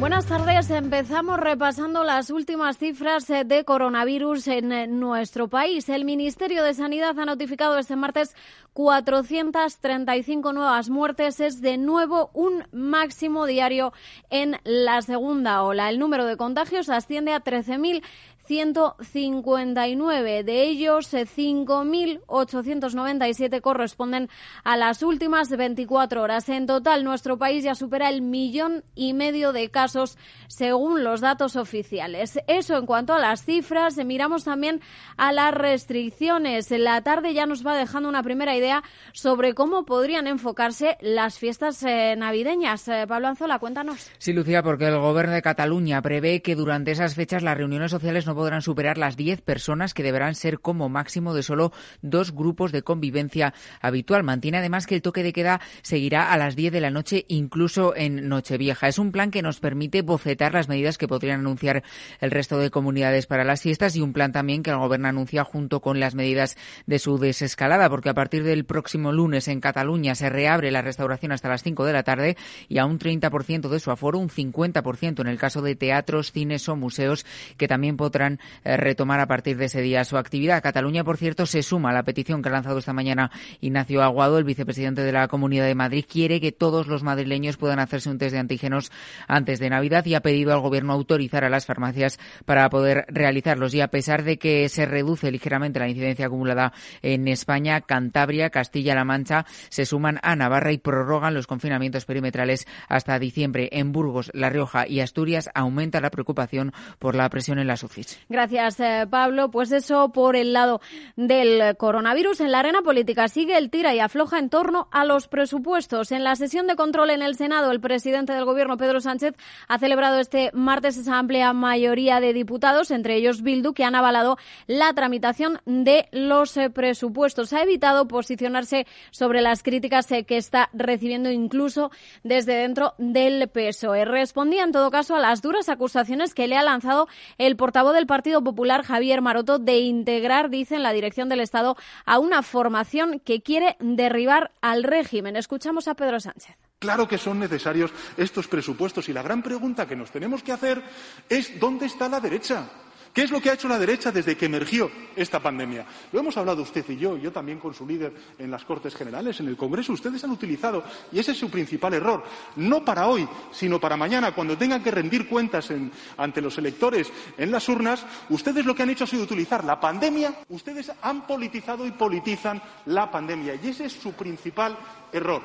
Buenas tardes. Empezamos repasando las últimas cifras eh, de coronavirus en eh, nuestro país. El Ministerio de Sanidad ha notificado este martes 435 nuevas muertes. Es de nuevo un máximo diario en la segunda ola. El número de contagios asciende a 13.000 159. De ellos, 5.897 eh, corresponden a las últimas 24 horas. En total, nuestro país ya supera el millón y medio de casos según los datos oficiales. Eso en cuanto a las cifras. Miramos también a las restricciones. En la tarde ya nos va dejando una primera idea sobre cómo podrían enfocarse las fiestas eh, navideñas. Eh, Pablo Anzola, cuéntanos. Sí, Lucía, porque el Gobierno de Cataluña prevé que durante esas fechas las reuniones sociales no podrán superar las 10 personas que deberán ser como máximo de solo dos grupos de convivencia habitual. Mantiene además que el toque de queda seguirá a las 10 de la noche, incluso en Nochevieja. Es un plan que nos permite bocetar las medidas que podrían anunciar el resto de comunidades para las fiestas y un plan también que el Gobierno anuncia junto con las medidas de su desescalada, porque a partir del próximo lunes en Cataluña se reabre la restauración hasta las 5 de la tarde y a un 30% de su aforo, un 50% en el caso de teatros, cines o museos, que también podrán eh, retomar a partir de ese día su actividad. Cataluña, por cierto, se suma a la petición que ha lanzado esta mañana Ignacio Aguado, el vicepresidente de la Comunidad de Madrid. Quiere que todos los madrileños puedan hacerse un test de antígenos antes de Navidad y ha pedido al Gobierno autorizar a las farmacias para poder realizarlos. Y a pesar de que se reduce ligeramente la incidencia acumulada en España, Cantabria, Castilla-La Mancha se suman a Navarra y prorrogan los confinamientos perimetrales hasta diciembre. En Burgos, La Rioja y Asturias aumenta la preocupación por la presión en las UCIs. Gracias, eh, Pablo. Pues eso por el lado del coronavirus. En la arena política sigue el tira y afloja en torno a los presupuestos. En la sesión de control en el Senado, el presidente del Gobierno, Pedro Sánchez, ha celebrado este martes esa amplia mayoría de diputados, entre ellos Bildu, que han avalado la tramitación de los eh, presupuestos. Ha evitado posicionarse sobre las críticas eh, que está recibiendo incluso desde dentro del PSOE. Respondía, en todo caso, a las duras acusaciones que le ha lanzado el portavoz del Partido Popular, Javier Maroto, de integrar, dice, en la dirección del Estado a una formación que quiere derribar al régimen. Escuchamos a Pedro Sánchez. Claro que son necesarios estos presupuestos y la gran pregunta que nos tenemos que hacer es ¿dónde está la derecha? ¿Qué es lo que ha hecho la derecha desde que emergió esta pandemia? Lo hemos hablado usted y yo, yo también con su líder en las Cortes Generales, en el Congreso. Ustedes han utilizado, y ese es su principal error, no para hoy, sino para mañana, cuando tengan que rendir cuentas ante los electores en las urnas, ustedes lo que han hecho ha sido utilizar la pandemia, ustedes han politizado y politizan la pandemia. Y ese es su principal error.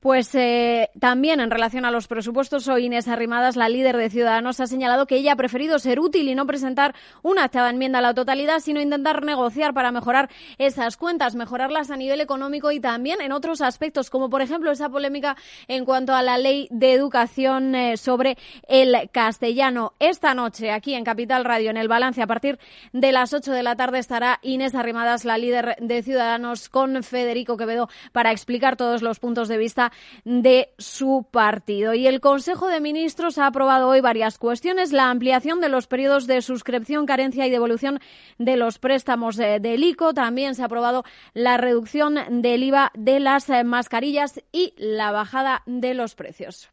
Pues eh, también en relación a los presupuestos, hoy Inés Arrimadas, la líder de Ciudadanos, ha señalado que ella ha preferido ser útil y no presentar una acta enmienda a la totalidad, sino intentar negociar para mejorar esas cuentas, mejorarlas a nivel económico y también en otros aspectos, como por ejemplo esa polémica en cuanto a la ley de educación eh, sobre el castellano. Esta noche, aquí en Capital Radio, en el balance, a partir de las 8 de la tarde, estará Inés Arrimadas, la líder de Ciudadanos, con Federico Quevedo para explicar todos los puntos de vista de su partido. Y el Consejo de Ministros ha aprobado hoy varias cuestiones. La ampliación de los periodos de suscripción, carencia y devolución de los préstamos del ICO. También se ha aprobado la reducción del IVA de las mascarillas y la bajada de los precios.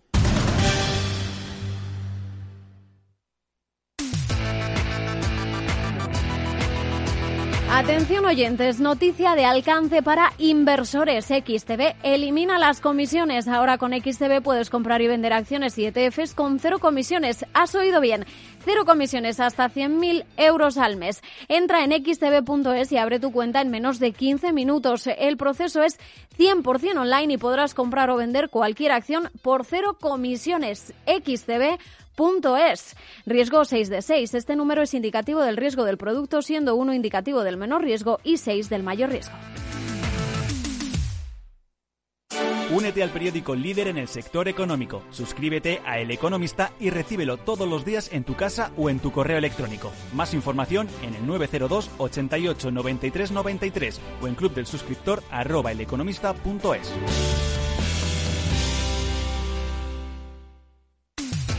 Atención oyentes, noticia de alcance para inversores. XTB elimina las comisiones. Ahora con XTB puedes comprar y vender acciones y ETFs con cero comisiones. ¿Has oído bien? Cero comisiones hasta 100.000 euros al mes. Entra en xtb.es y abre tu cuenta en menos de 15 minutos. El proceso es 100% online y podrás comprar o vender cualquier acción por cero comisiones. XTB es. Riesgo 6 de 6. Este número es indicativo del riesgo del producto, siendo 1 indicativo del menor riesgo y 6 del mayor riesgo. Únete al periódico líder en el sector económico. Suscríbete a El Economista y recíbelo todos los días en tu casa o en tu correo electrónico. Más información en el 902 88 93 93 o en club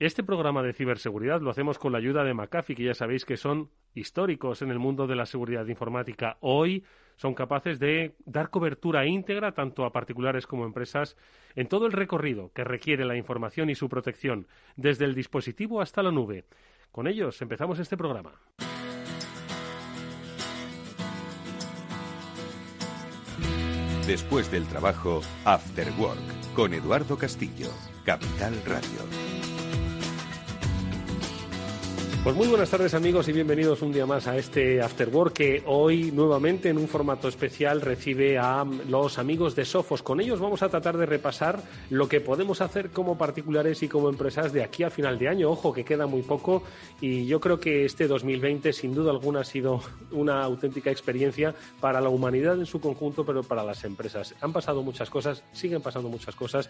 Este programa de ciberseguridad lo hacemos con la ayuda de McAfee, que ya sabéis que son históricos en el mundo de la seguridad informática. Hoy son capaces de dar cobertura íntegra tanto a particulares como a empresas en todo el recorrido que requiere la información y su protección, desde el dispositivo hasta la nube. Con ellos empezamos este programa. Después del trabajo, After Work, con Eduardo Castillo, Capital Radio. Pues muy buenas tardes amigos y bienvenidos un día más a este After Work que hoy nuevamente en un formato especial recibe a los amigos de Sofos. Con ellos vamos a tratar de repasar lo que podemos hacer como particulares y como empresas de aquí a final de año. Ojo que queda muy poco y yo creo que este 2020 sin duda alguna ha sido una auténtica experiencia para la humanidad en su conjunto, pero para las empresas. Han pasado muchas cosas, siguen pasando muchas cosas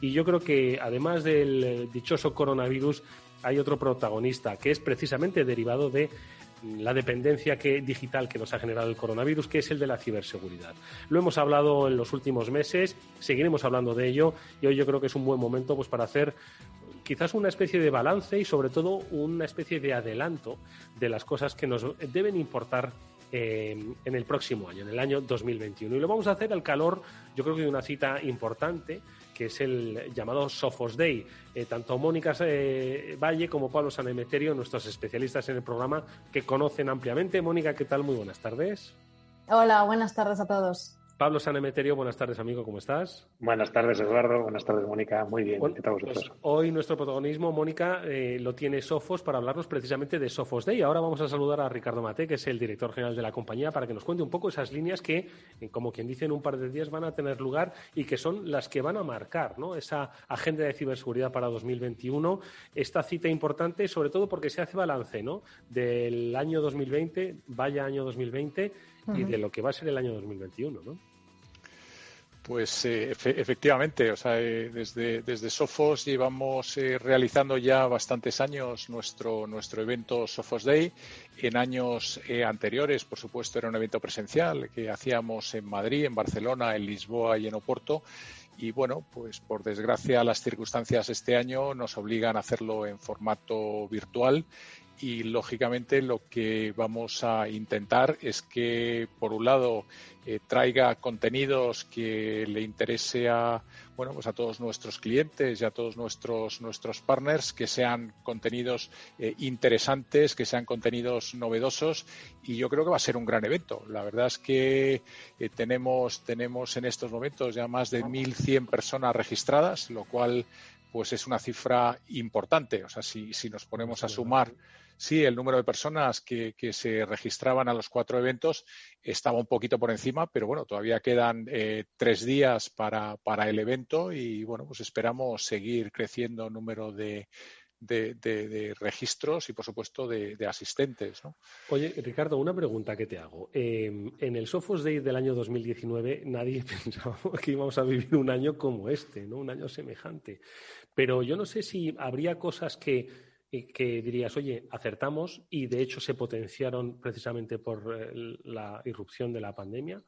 y yo creo que además del dichoso coronavirus hay otro protagonista que es precisamente derivado de la dependencia que, digital que nos ha generado el coronavirus, que es el de la ciberseguridad. Lo hemos hablado en los últimos meses, seguiremos hablando de ello y hoy yo creo que es un buen momento pues, para hacer quizás una especie de balance y sobre todo una especie de adelanto de las cosas que nos deben importar eh, en el próximo año, en el año 2021. Y lo vamos a hacer al calor, yo creo que de una cita importante que es el llamado Sofos Day. Eh, tanto Mónica eh, Valle como Pablo Sanemeterio, nuestros especialistas en el programa, que conocen ampliamente. Mónica, ¿qué tal? Muy buenas tardes. Hola, buenas tardes a todos. Pablo Sanemeterio, buenas tardes, amigo, ¿cómo estás? Buenas tardes, Eduardo. Buenas tardes, Mónica. Muy bien, ¿qué tal vosotros? Pues hoy nuestro protagonismo, Mónica, eh, lo tiene Sofos para hablarnos precisamente de Sofos Day. Ahora vamos a saludar a Ricardo Mate, que es el director general de la compañía, para que nos cuente un poco esas líneas que, eh, como quien dice, en un par de días van a tener lugar y que son las que van a marcar ¿no? esa agenda de ciberseguridad para 2021. Esta cita importante, sobre todo porque se hace balance ¿no? del año 2020, vaya año 2020 y de lo que va a ser el año 2021, ¿no? Pues eh, efectivamente, o sea, eh, desde, desde Sofos llevamos eh, realizando ya bastantes años nuestro, nuestro evento Sofos Day. En años anteriores, por supuesto, era un evento presencial que hacíamos en Madrid, en Barcelona, en Lisboa y en Oporto. Y bueno, pues por desgracia las circunstancias este año nos obligan a hacerlo en formato virtual y lógicamente lo que vamos a intentar es que por un lado eh, traiga contenidos que le interese a bueno pues a todos nuestros clientes y a todos nuestros nuestros partners que sean contenidos eh, interesantes que sean contenidos novedosos y yo creo que va a ser un gran evento. La verdad es que eh, tenemos tenemos en estos momentos ya más de 1.100 personas registradas lo cual pues es una cifra importante. O sea si, si nos ponemos a sumar Sí, el número de personas que, se registraban a los cuatro eventos estaba un poquito por encima, pero bueno, todavía quedan eh, tres días para, para, el evento y bueno, pues esperamos seguir creciendo el número de, de, registros y, por supuesto, de, asistentes. ¿no? Oye, Ricardo, una pregunta que te hago. Em, en el Sophos Day del año 2019 nadie pensaba que íbamos a vivir un año como este, ¿no? un año semejante. Pero yo no sé si habría cosas que que dirías, oye, acertamos y de hecho se potenciaron precisamente por eh, la irrupción de la pandemia?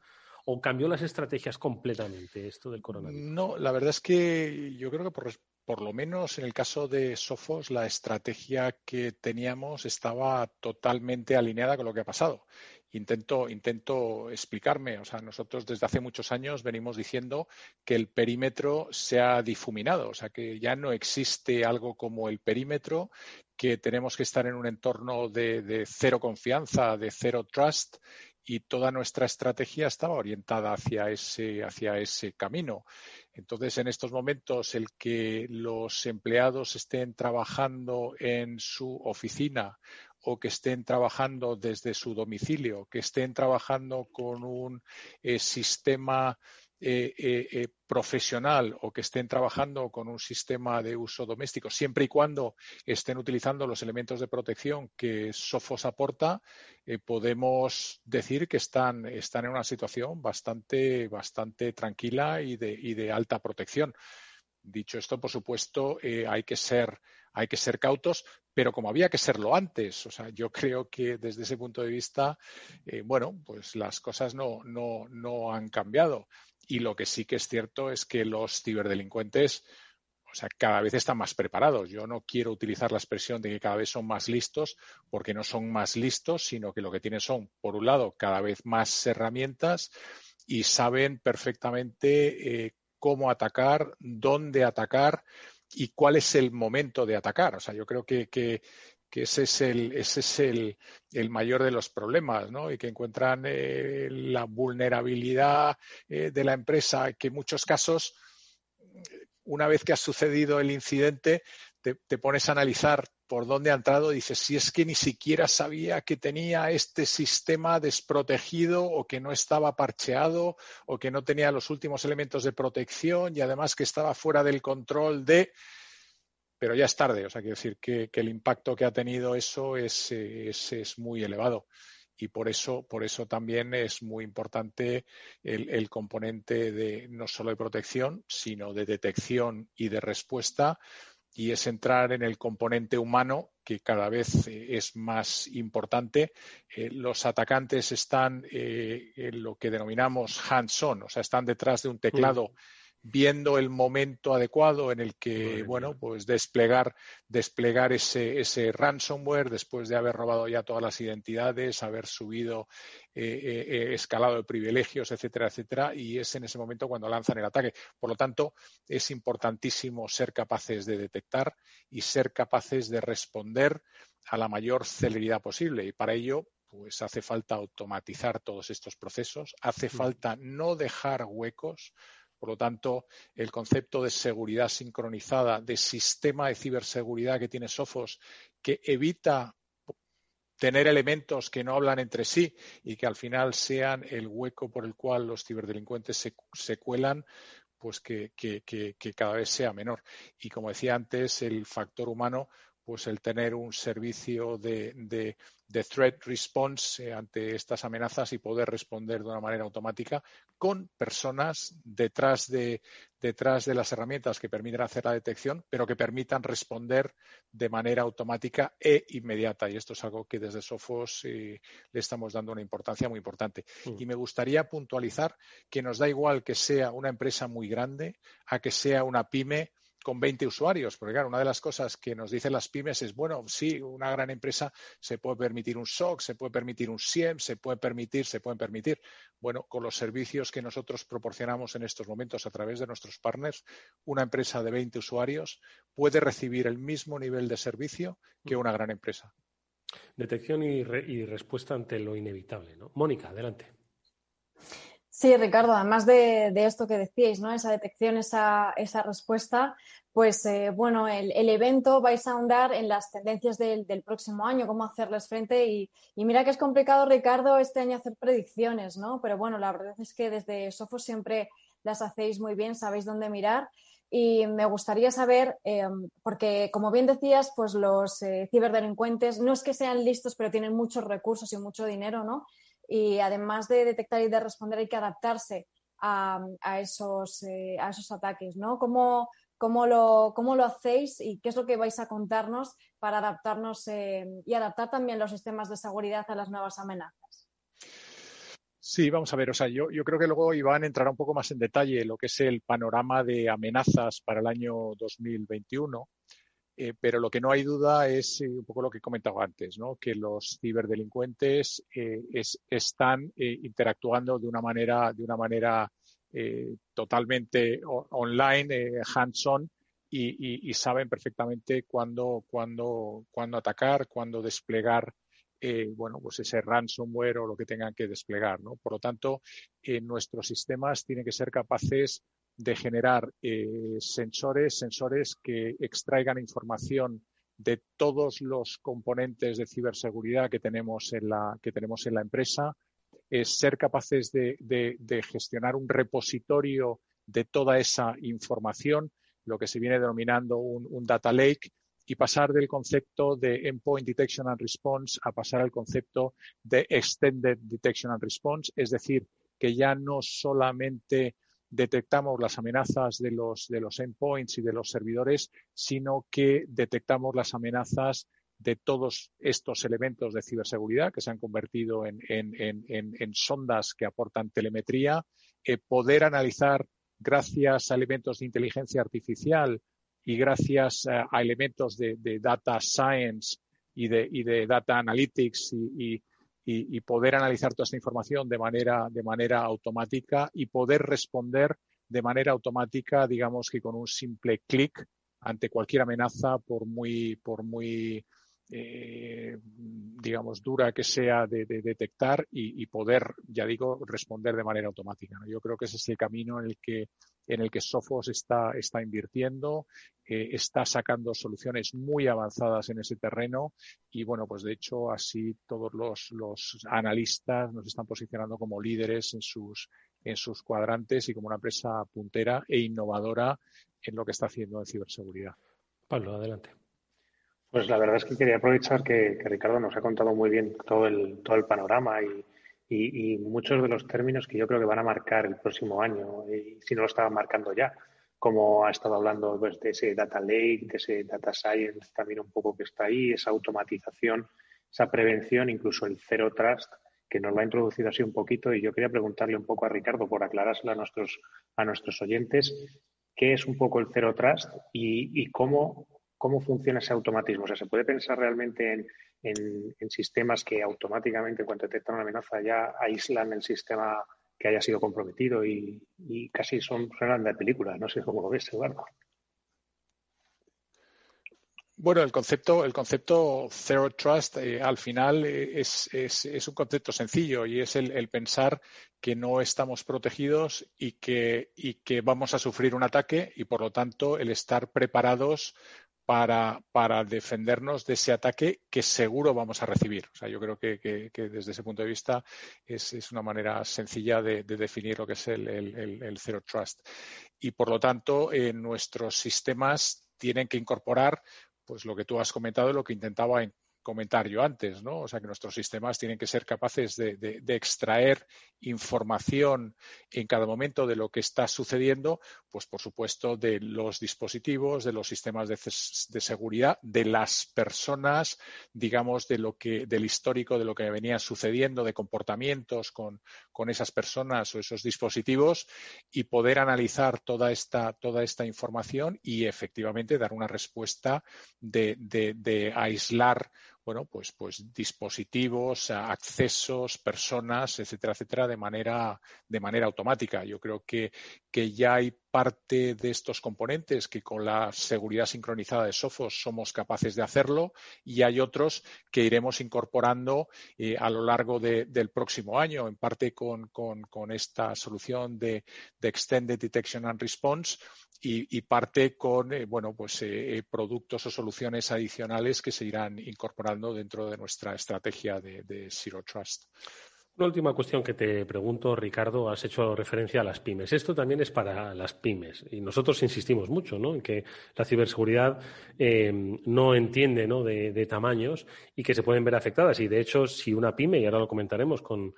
¿O cambió las estrategias completamente esto del coronavirus? No, la verdad es que yo creo que por, por lo menos en el caso de Sofos, la estrategia que teníamos estaba totalmente alineada con lo que ha pasado. Intento, intento explicarme. O sea, nosotros desde hace muchos años venimos diciendo que el perímetro se ha difuminado, o sea, que ya no existe algo como el perímetro, que tenemos que estar en un entorno de, de cero confianza, de cero trust, y toda nuestra estrategia estaba orientada hacia ese, hacia ese camino. Entonces, en estos momentos, el que los empleados estén trabajando en su oficina o que estén trabajando desde su domicilio, que estén trabajando con un eh, sistema eh, eh, profesional o que estén trabajando con un sistema de uso doméstico, siempre y cuando estén utilizando los elementos de protección que Sofos aporta, podemos decir que están, están en una situación bastante, bastante tranquila y de, y de alta protección. Dicho esto, por supuesto, hay que ser hay que ser cautos, pero como había que serlo antes. O sea, yo creo que desde ese punto de vista, bueno, pues las cosas no, no, no han cambiado. Y lo que sí que es cierto es que los ciberdelincuentes, o sea, cada vez están más preparados. Yo no quiero utilizar la expresión de que cada vez son más listos, porque no son más listos, sino que lo que tienen son, por un lado, cada vez más herramientas y saben perfectamente eh, cómo atacar, dónde atacar y cuál es el momento de atacar. O sea, yo creo que, ese es el, mayor de los problemas, ¿no? Y que encuentran eh, la vulnerabilidad eh, de la empresa, que en muchos casos, una vez que ha sucedido el incidente, te, te, pones a analizar por dónde ha entrado y dices, si es que ni siquiera sabía que tenía este sistema desprotegido o que no estaba parcheado o que no tenía los últimos elementos de protección y además que estaba fuera del control de pero ya es tarde. O sea, quiero decir que, el impacto que ha tenido eso es, es, muy elevado. Y por eso, por eso también es muy importante el, componente de no solo de protección, sino de detección y de respuesta, y es entrar en el componente humano que cada vez eh, es más importante. Eh, los atacantes están eh, en lo que denominamos hands-on, o sea, están detrás de un teclado viendo el momento adecuado en el que, bueno, pues desplegar, desplegar ese, ese ransomware después de haber robado ya todas las identidades, haber subido, eh, eh, eh, escalado de privilegios, etcétera, etcétera, y es en ese momento cuando lanzan el ataque. Por lo tanto, es importantísimo ser capaces de detectar y ser capaces de responder a la mayor celeridad posible. Y para ello, pues hace falta automatizar todos estos procesos, hace falta no dejar huecos, por lo tanto, el concepto de seguridad sincronizada, de sistema de ciberseguridad que tiene Sophos, que evita tener elementos que no hablan entre sí y que al final sean el hueco por el cual los ciberdelincuentes se, cuelan, pues que, cada vez sea menor. Y como decía antes, el factor humano pues el tener un servicio de, de, threat response eh, ante estas amenazas y poder responder de una manera automática con personas detrás de, detrás de las herramientas que permiten hacer la detección, pero que permitan responder de manera automática e inmediata. Y esto es algo que desde Sofos eh, le estamos dando una importancia muy importante. Mm. Y me gustaría puntualizar que nos da igual que sea una empresa muy grande a que sea una pyme con 20 usuarios, porque claro, una de las cosas que nos dicen las pymes es, bueno, sí, una gran empresa se puede permitir un SOC, se puede permitir un SIEM, se puede permitir, se pueden permitir. Bueno, con los servicios que nosotros proporcionamos en estos momentos a través de nuestros partners, una empresa de 20 usuarios puede recibir el mismo nivel de servicio que una gran empresa. Detección y, y respuesta ante lo inevitable, ¿no? Mónica, adelante. Sí, Ricardo, además de, esto que decíais, ¿no? Esa detección, esa, esa respuesta, pues eh, bueno, el, evento vais a ahondar en las tendencias del, próximo año, cómo hacerles frente y, mira que es complicado, Ricardo, este año hacer predicciones, ¿no? Pero bueno, la verdad es que desde Sofos siempre las hacéis muy bien, sabéis dónde mirar. Y me gustaría saber, em, porque como bien decías, pues los eh, ciberdelincuentes no es que sean listos, pero tienen muchos recursos y mucho dinero, ¿no? Y además de detectar y de responder hay que adaptarse a, esos, eh, a esos ataques, ¿no? ¿Cómo, cómo, lo, ¿Cómo lo hacéis y qué es lo que vais a contarnos para adaptarnos eh, y adaptar también los sistemas de seguridad a las nuevas amenazas? Sí, vamos a ver. O sea, yo, yo creo que luego Iván entrará un poco más en detalle lo que es el panorama de amenazas para el año 2021. Eh, pero lo que no hay duda es eh, un poco lo que he comentado antes, ¿no? que los ciberdelincuentes eh, están interactuando de una manera, de una manera totalmente online, hands-on, y, saben perfectamente cuándo, cuándo, cuándo atacar, cuándo desplegar bueno, pues ese ransomware o lo que tengan que desplegar. ¿no? Por lo tanto, nuestros sistemas tienen que ser capaces de generar eh, sensores, sensores que extraigan información de todos los componentes de ciberseguridad que tenemos en la, que tenemos en la empresa, es ser capaces de, gestionar un repositorio de toda esa información, lo que se viene denominando un, data lake, y pasar del concepto de endpoint detection and response a pasar al concepto de extended detection and response, es decir, que ya no solamente detectamos las amenazas de los, de los endpoints y de los servidores, sino que detectamos las amenazas de todos estos elementos de ciberseguridad que se han convertido en, sondas que aportan telemetría, eh, poder analizar gracias a elementos de inteligencia artificial y gracias a, elementos de, data science y de, y de data analytics y, y, poder analizar toda esta información de manera, de manera automática y poder responder de manera automática, digamos que con un simple clic ante cualquier amenaza, por muy, por muy eh, digamos, dura que sea de, detectar y, poder, ya digo, responder de manera automática. Yo creo que ese es el camino en el que, en el que Sophos está, está invirtiendo, está sacando soluciones muy avanzadas en ese terreno y, bueno, pues de hecho, así todos los, los analistas nos están posicionando como líderes en sus, en sus cuadrantes y como una empresa puntera e innovadora en lo que está haciendo en ciberseguridad. Pablo, adelante. Pues la verdad es que quería aprovechar que, Ricardo nos ha contado muy bien todo el, todo el panorama y, muchos de los términos que yo creo que van a marcar el próximo año, y si no lo estaban marcando ya, como ha estado hablando pues, de ese data lake, de ese data science también un poco que está ahí, esa automatización, esa prevención, incluso el zero trust, que nos lo ha introducido así un poquito. Y yo quería preguntarle un poco a Ricardo por aclarárselo a nuestros, a nuestros oyentes, qué es un poco el zero trust y, y cómo ¿Cómo funciona ese automatismo? O sea, ¿se puede pensar realmente en, sistemas que automáticamente, cuando detectan una amenaza, ya aíslan el sistema que haya sido comprometido y, casi son suenan de película? No sé cómo lo ves, Eduardo. Bueno, el concepto, el concepto Zero Trust eh, al final eh, es, un concepto sencillo y es el, pensar que no estamos protegidos y que, y que vamos a sufrir un ataque y por lo tanto el estar preparados para, para, defendernos de ese ataque que seguro vamos a recibir. O sea, yo creo que, que, desde ese punto de vista es, es una manera sencilla de, definir lo que es el, el, el, Zero Trust. Y por lo tanto, en nuestros sistemas tienen que incorporar pues lo que tú has comentado, lo que intentaba comentar yo antes, ¿no? O sea, que nuestros sistemas tienen que ser capaces de, extraer información en cada momento de lo que está sucediendo, pues por supuesto de los dispositivos, de los sistemas de, seguridad, de las personas, digamos, de lo que, del histórico de lo que venía sucediendo, de comportamientos con, con esas personas o esos dispositivos y poder analizar toda esta, toda esta información y efectivamente dar una respuesta de, de aislar bueno, pues, pues dispositivos, accesos, personas, etcétera, etcétera, de manera, de manera automática. Yo creo que, que ya hay parte de estos componentes que con la seguridad sincronizada de Sophos somos capaces de hacerlo y hay otros que iremos incorporando eh, a lo largo del próximo año, en parte con, esta solución de, Extended Detection and Response y, parte con eh, bueno, pues, eh, productos o soluciones adicionales que se irán incorporando dentro de nuestra estrategia de Zero Trust. Una última cuestión que te pregunto, Ricardo, has hecho referencia a las pymes. Esto también es para las pymes y nosotros insistimos mucho ¿no? en que la ciberseguridad eh, no entiende ¿no? De, tamaños y que se pueden ver afectadas. Y de hecho, si una pyme, y ahora lo comentaremos con,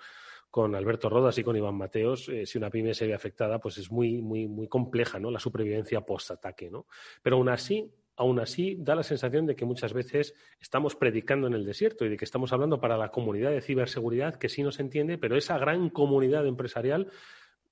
con Alberto Rodas y con Iván Mateos, eh, si una pyme se ve afectada, pues es muy, muy, muy compleja ¿no? la supervivencia post-ataque. ¿no? Pero aún así, aún así da la sensación de que muchas veces estamos predicando en el desierto y de que estamos hablando para la comunidad de ciberseguridad, que sí nos entiende, pero esa gran comunidad empresarial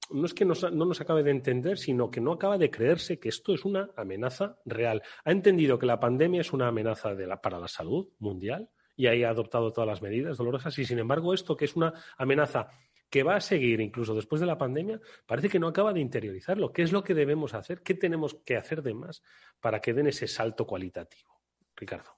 no es que no nos acabe de entender, sino que no acaba de creerse que esto es una amenaza real. Ha entendido que la pandemia es una amenaza para la salud mundial y ahí ha adoptado todas las medidas dolorosas y, sin embargo, esto que es una amenaza que va a seguir incluso después de la pandemia, parece que no acaba de interiorizarlo. ¿Qué es lo que debemos hacer? ¿Qué tenemos que hacer de más para que den ese salto cualitativo? Ricardo.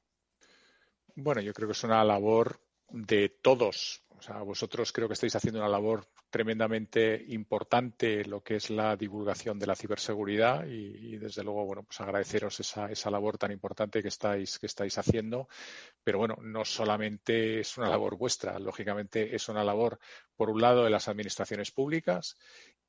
Bueno, yo creo que es una labor de todos. O sea, vosotros creo que estáis haciendo una labor tremendamente importante lo que es la divulgación de la ciberseguridad y, desde luego, bueno, pues agradeceros esa, esa, labor tan importante que estáis, que estáis haciendo. Pero bueno, no solamente es una labor vuestra, lógicamente es una labor, por un lado, de las administraciones públicas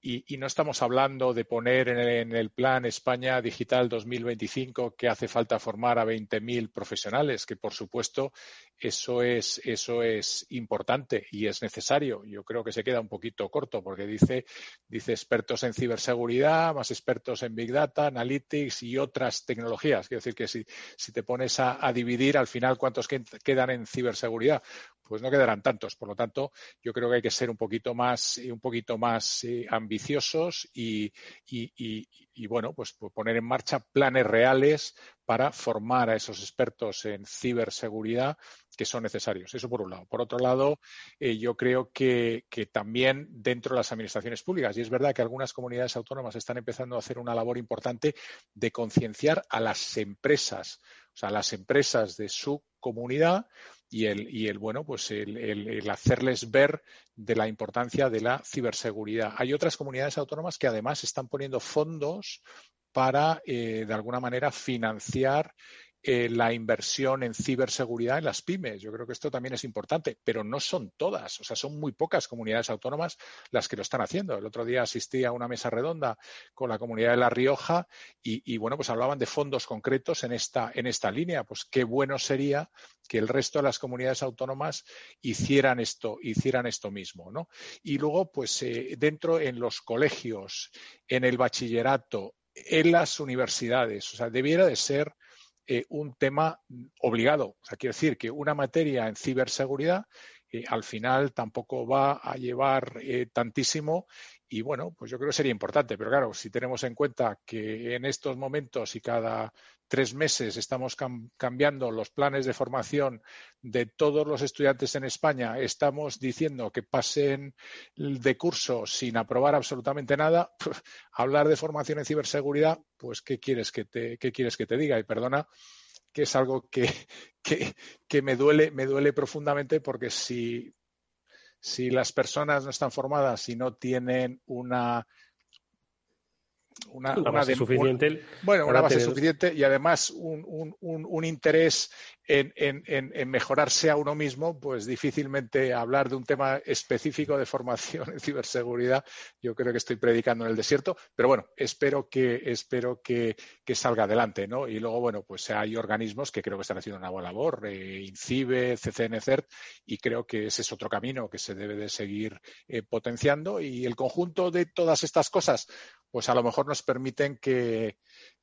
y, no estamos hablando de poner en el, plan España Digital 2025 que hace falta formar a 20.000 profesionales, que por supuesto eso es, eso es importante y es necesario. Yo creo que se queda un poquito corto porque dice, dice expertos en ciberseguridad, más expertos en Big Data, Analytics y otras tecnologías. Quiero decir que si, si te pones a dividir al final cuántos quedan en ciberseguridad, pues no quedarán tantos. Por lo tanto, yo creo que hay que ser un poquito más, un poquito más eh, ambiciosos y, bueno, pues, pues poner en marcha planes reales para formar a esos expertos en ciberseguridad que son necesarios. Eso por un lado. Por otro lado, eh, yo creo que, que, también dentro de las administraciones públicas, y es verdad que algunas comunidades autónomas están empezando a hacer una labor importante de concienciar a las empresas, o sea, a las empresas de su comunidad y el, y el bueno, pues el, hacerles ver de la importancia de la ciberseguridad. Hay otras comunidades autónomas que además están poniendo fondos para, eh, de alguna manera, financiar eh, la inversión en ciberseguridad en las pymes. Yo creo que esto también es importante, pero no son todas, o sea, son muy pocas comunidades autónomas las que lo están haciendo. El otro día asistí a una mesa redonda con la comunidad de La Rioja y, bueno, pues hablaban de fondos concretos en esta, en esta línea. Pues qué bueno sería que el resto de las comunidades autónomas hicieran esto, hicieran esto mismo, ¿no? Y luego, pues eh, dentro en los colegios, en el bachillerato, en las universidades, o sea, debiera de ser eh, un tema obligado. O sea, decir que una materia en ciberseguridad eh, al final tampoco va a llevar eh, tantísimo y bueno, pues yo creo que sería importante. Pero claro, si tenemos en cuenta que en estos momentos y cada tres meses estamos cambiando los planes de formación de todos los estudiantes en España, estamos diciendo que pasen de curso sin aprobar absolutamente nada, hablar de formación en ciberseguridad, pues ¿qué quieres que te, qué quieres que te diga? Y perdona que es algo que, que, me duele, me duele profundamente porque si, si las personas no están formadas y no tienen una una, base suficiente. bueno, una base suficiente y además un, un, un interés en, en, mejorarse a uno mismo, pues difícilmente hablar de un tema específico de formación en ciberseguridad, yo creo que estoy predicando en el desierto, pero bueno, espero que, espero que, que salga adelante, ¿no? Y luego, bueno, pues hay organismos que creo que están haciendo una buena labor, eh, INCIBE, CCN, CERT, y creo que ese es otro camino que se debe de seguir eh, potenciando y el conjunto de todas estas cosas, pues a lo mejor nos permiten que,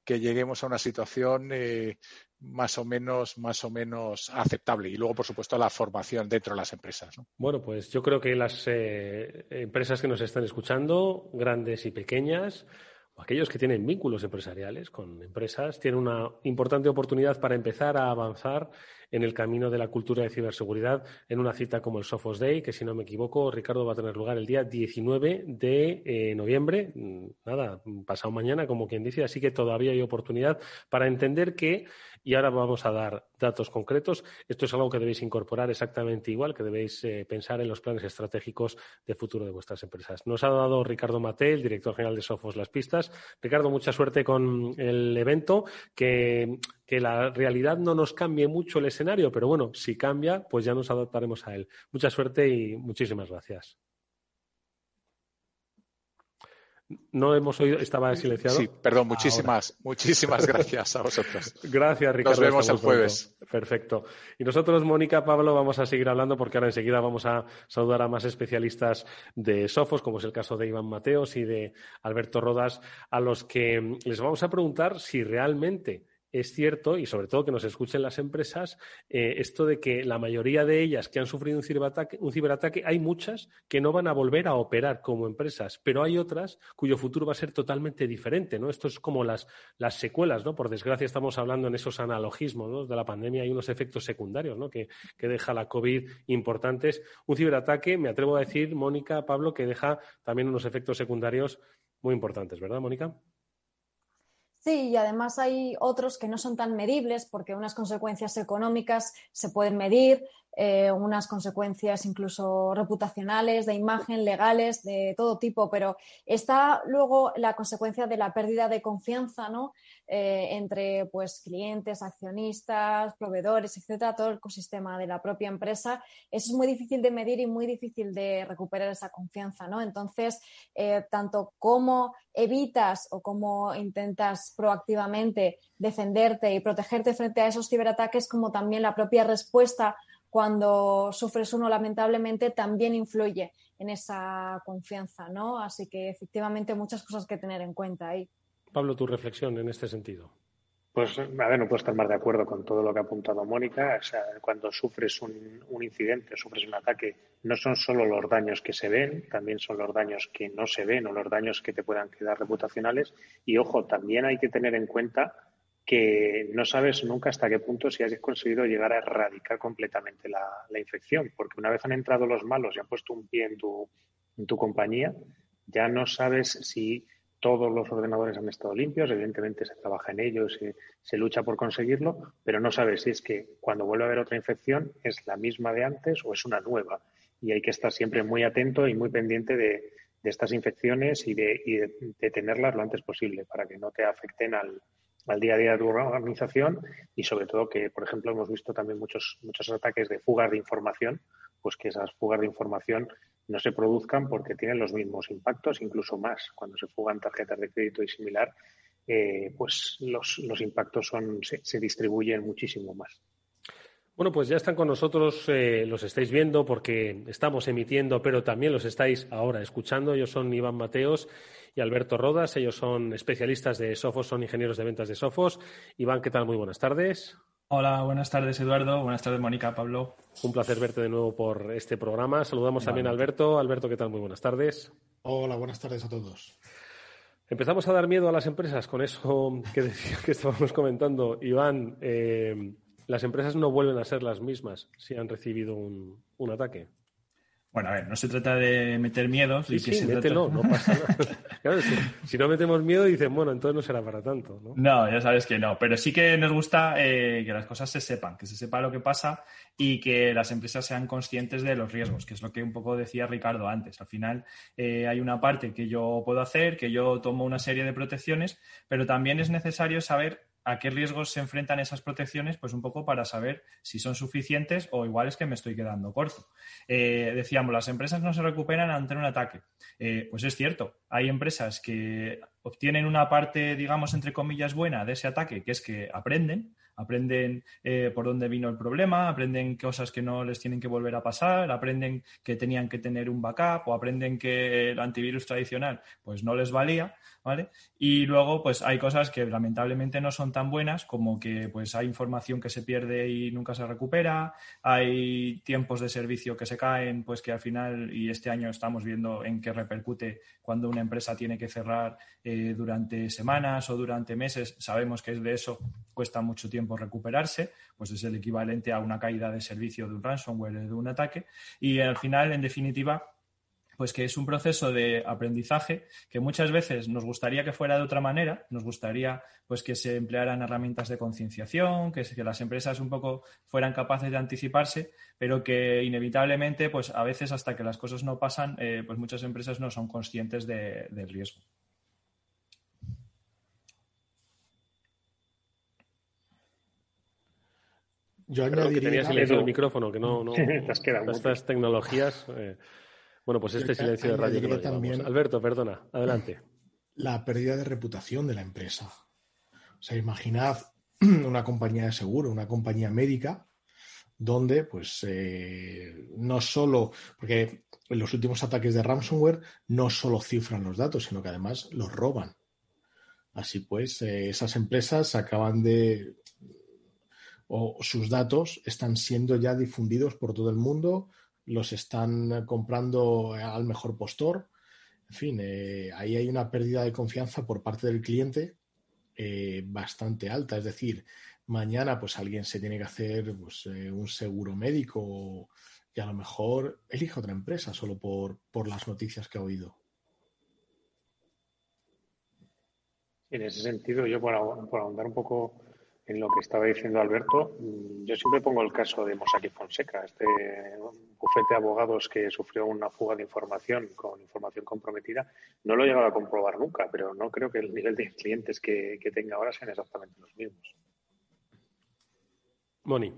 que lleguemos a una situación eh, más o menos más o menos aceptable. Y luego por supuesto la formación dentro de las empresas bueno pues yo creo que las eh, empresas que nos están escuchando grandes y pequeñas o aquellos que tienen vínculos empresariales con empresas tienen una importante oportunidad para empezar a avanzar en el camino de la cultura de ciberseguridad en una cita como el Sophos Day, que si no me equivoco, Ricardo, va a tener lugar el día 19 de eh, noviembre, mm, nada, pasado mañana, como quien dice, así que todavía hay oportunidad para entender que, y ahora vamos a dar datos concretos, esto es algo que debéis incorporar exactamente igual, que debéis eh, pensar en los planes estratégicos de futuro de vuestras empresas. Nos ha dado Ricardo Mate, el director general de Sophos, las pistas. Ricardo, mucha suerte con el evento, que que la realidad no nos cambie mucho el escenario, pero bueno, si cambia, pues ya nos adaptaremos a él. Mucha suerte y muchísimas gracias. No hemos oído, estaba silenciado. Sí, perdón, muchísimas, muchísimas gracias a vosotros. Gracias, Ricardo. Nos vemos el jueves. Perfecto. Y nosotros, Mónica, Pablo, vamos a seguir hablando porque ahora enseguida vamos a saludar a más especialistas de Sofos, como es el caso de Iván Mateos y de Alberto Rodas, a los que les vamos a preguntar si realmente es cierto, y sobre todo que nos escuchen las empresas, eh, esto de que la mayoría de ellas que han sufrido un ciberataque, un ciberataque, hay muchas que no van a volver a operar como empresas, pero hay otras cuyo futuro va a ser totalmente diferente, ¿no? Esto es como las, las secuelas, ¿no? Por desgracia estamos hablando en esos analogismos, ¿no? De la pandemia hay unos efectos secundarios, ¿no? Que, que deja la COVID importantes. Un ciberataque, me atrevo a decir, Mónica, Pablo, que deja también unos efectos secundarios muy importantes, ¿verdad, Mónica? Sí, y además hay otros que no son tan medibles porque unas consecuencias económicas se pueden medir, eh, unas consecuencias incluso reputacionales, de imagen, legales, de todo tipo, pero está luego la consecuencia de la pérdida de confianza ¿no? Eh, entre pues, clientes, accionistas, proveedores, etcétera, todo el ecosistema de la propia empresa. Eso es muy difícil de medir y muy difícil de recuperar esa confianza. ¿no? Entonces, eh, tanto como evitas o cómo intentas proactivamente defenderte y protegerte frente a esos ciberataques, como también la propia respuesta cuando sufres uno, lamentablemente, también influye en esa confianza, ¿no? Así que efectivamente muchas cosas que tener en cuenta ahí. Pablo, tu reflexión en este sentido. Pues, a ver, no puedo estar más de acuerdo con todo lo que ha apuntado Mónica. O sea, cuando sufres un, un incidente, sufres un ataque, no son solo los daños que se ven, también son los daños que no se ven o los daños que te puedan quedar reputacionales. Y ojo, también hay que tener en cuenta que no sabes nunca hasta qué punto si has conseguido llegar a erradicar completamente la, infección, porque una vez han entrado los malos y han puesto un pie en tu, en tu compañía, ya no sabes si todos los ordenadores han estado limpios, evidentemente se trabaja en ello, se, se, lucha por conseguirlo, pero no sabes si es que cuando vuelve a haber otra infección es la misma de antes o es una nueva. Y hay que estar siempre muy atento y muy pendiente de, de estas infecciones y, de, y de, tenerlas lo antes posible para que no te afecten al, al día a día de tu organización y sobre todo que, por ejemplo, hemos visto también muchos, muchos ataques de fugas de información, pues que esas fugas de información no se produzcan porque tienen los mismos impactos, incluso más. Cuando se fugan tarjetas de crédito y similar, eh, pues los, los impactos son, se, se distribuyen muchísimo más. Bueno, pues ya están con nosotros, eh, los estáis viendo porque estamos emitiendo, pero también los estáis ahora escuchando. Ellos son Iván Mateos y Alberto Rodas. Ellos son especialistas de Sofos, son ingenieros de ventas de Sofos. Iván, ¿qué tal? Muy buenas tardes. Hola, buenas tardes Eduardo, buenas tardes Mónica, Pablo. Un placer verte de nuevo por este programa. Saludamos también a Alberto. Alberto, ¿qué tal? Muy buenas tardes. Hola, buenas tardes a todos. Empezamos a dar miedo a las empresas con eso que, que estábamos comentando. Iván, eh, las empresas no vuelven a ser las mismas si han recibido un, un ataque. Bueno, a ver, no se trata de meter miedos. Sí, sí, mételo, no pasa nada. Claro, si, si, no metemos miedo, dicen, bueno, entonces no será para tanto. No, no ya sabes que no, pero sí que nos gusta eh, que las cosas se sepan, que se sepa lo que pasa y que las empresas sean conscientes de los riesgos, que es lo que un poco decía Ricardo antes. Al final eh, hay una parte que yo puedo hacer, que yo tomo una serie de protecciones, pero también es necesario saber a qué riesgos se enfrentan esas protecciones, pues un poco para saber si son suficientes o igual es que me estoy quedando corto. Eh, decíamos, las empresas no se recuperan ante un ataque. Eh, pues es cierto, hay empresas que obtienen una parte, digamos, entre comillas, buena de ese ataque, que es que aprenden, aprenden eh, por dónde vino el problema, aprenden cosas que no les tienen que volver a pasar, aprenden que tenían que tener un backup o aprenden que el antivirus tradicional pues no les valía, ¿vale? Y luego pues hay cosas que lamentablemente no son tan buenas como que pues hay información que se pierde y nunca se recupera, hay tiempos de servicio que se caen, pues que al final y este año estamos viendo en qué repercute cuando una empresa tiene que cerrar eh, durante semanas o durante meses, sabemos que es de eso cuesta mucho tiempo recuperarse, pues es el equivalente a una caída de servicio de un ransomware, de un ataque. Y al final, en definitiva, pues que es un proceso de aprendizaje que muchas veces nos gustaría que fuera de otra manera, nos gustaría pues que se emplearan herramientas de concienciación, que, las empresas un poco fueran capaces de anticiparse, pero que inevitablemente pues a veces hasta que las cosas no pasan, eh, pues muchas empresas no son conscientes de, del riesgo. Yo añadiría... que tenía silencio el micrófono, que no... no estas tecnologías... Eh, bueno, pues este silencio de radio que también Alberto, perdona, adelante. La pérdida de reputación de la empresa. O sea, imaginad una compañía de seguro, una compañía médica, donde, pues, eh, no solo, porque en los últimos ataques de ransomware no solo cifran los datos, sino que además los roban. Así pues, eh, esas empresas acaban de o sus datos están siendo ya difundidos por todo el mundo, los están comprando al mejor postor. En fin, eh, ahí hay una pérdida de confianza por parte del cliente eh, bastante alta. Es decir, mañana pues alguien se tiene que hacer pues, un seguro médico y a lo mejor elige otra empresa solo por, por las noticias que ha oído. En ese sentido, yo por, ahondar un poco en lo que estaba diciendo Alberto, mm, yo siempre pongo el caso de Mossack Fonseca, este bufete de abogados que sufrió una fuga de información con información comprometida. No lo he llegado a comprobar nunca, pero no creo que el nivel de clientes que, que tenga ahora sean exactamente los mismos. Moni.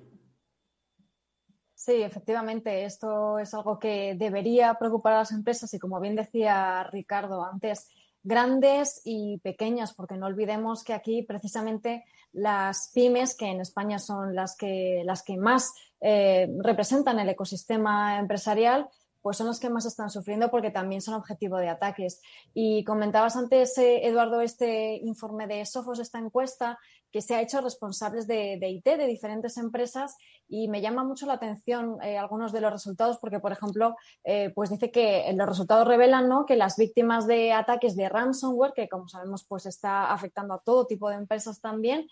Sí, efectivamente, esto es algo que debería preocupar a las empresas y como bien decía Ricardo antes, grandes y pequeñas, porque no olvidemos que aquí precisamente las pymes, que en España son las que, las que más eh, representan el ecosistema empresarial, pues son las que más están sufriendo porque también son objetivo de ataques. Y comentabas antes, eh, Eduardo, este informe de Sofos, esta encuesta que se ha hecho responsables de, IT de diferentes empresas y me llama mucho la atención eh, algunos de los resultados porque, por ejemplo, eh, pues dice que los resultados revelan ¿no? que las víctimas de ataques de ransomware, que como sabemos pues está afectando a todo tipo de empresas también,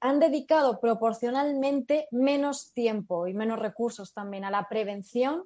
han dedicado proporcionalmente menos tiempo y menos recursos también a la prevención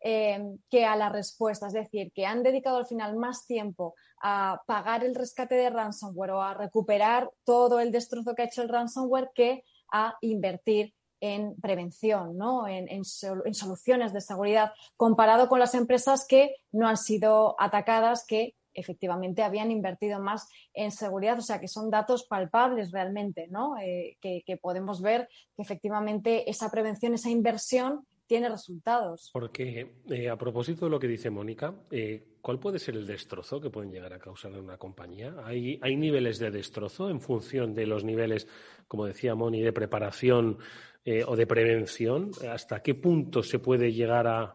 Em, que a la respuesta. Es decir, que han dedicado al final más tiempo a pagar el rescate de ransomware o a recuperar todo el destrozo que ha hecho el ransomware que a invertir en prevención, ¿no? en, en, soluciones de seguridad, comparado con las empresas que no han sido atacadas, que efectivamente habían invertido más en seguridad. O sea, que son datos palpables realmente, ¿no? Eh, que podemos ver que efectivamente esa prevención, esa inversión tiene resultados. Porque eh, a propósito de lo que dice Mónica, eh, ¿cuál puede ser el destrozo que pueden llegar a causar en una compañía? ¿Hay, ¿Hay niveles de destrozo en función de los niveles, como decía Moni, de preparación eh, o de prevención? ¿Hasta qué punto se puede llegar a,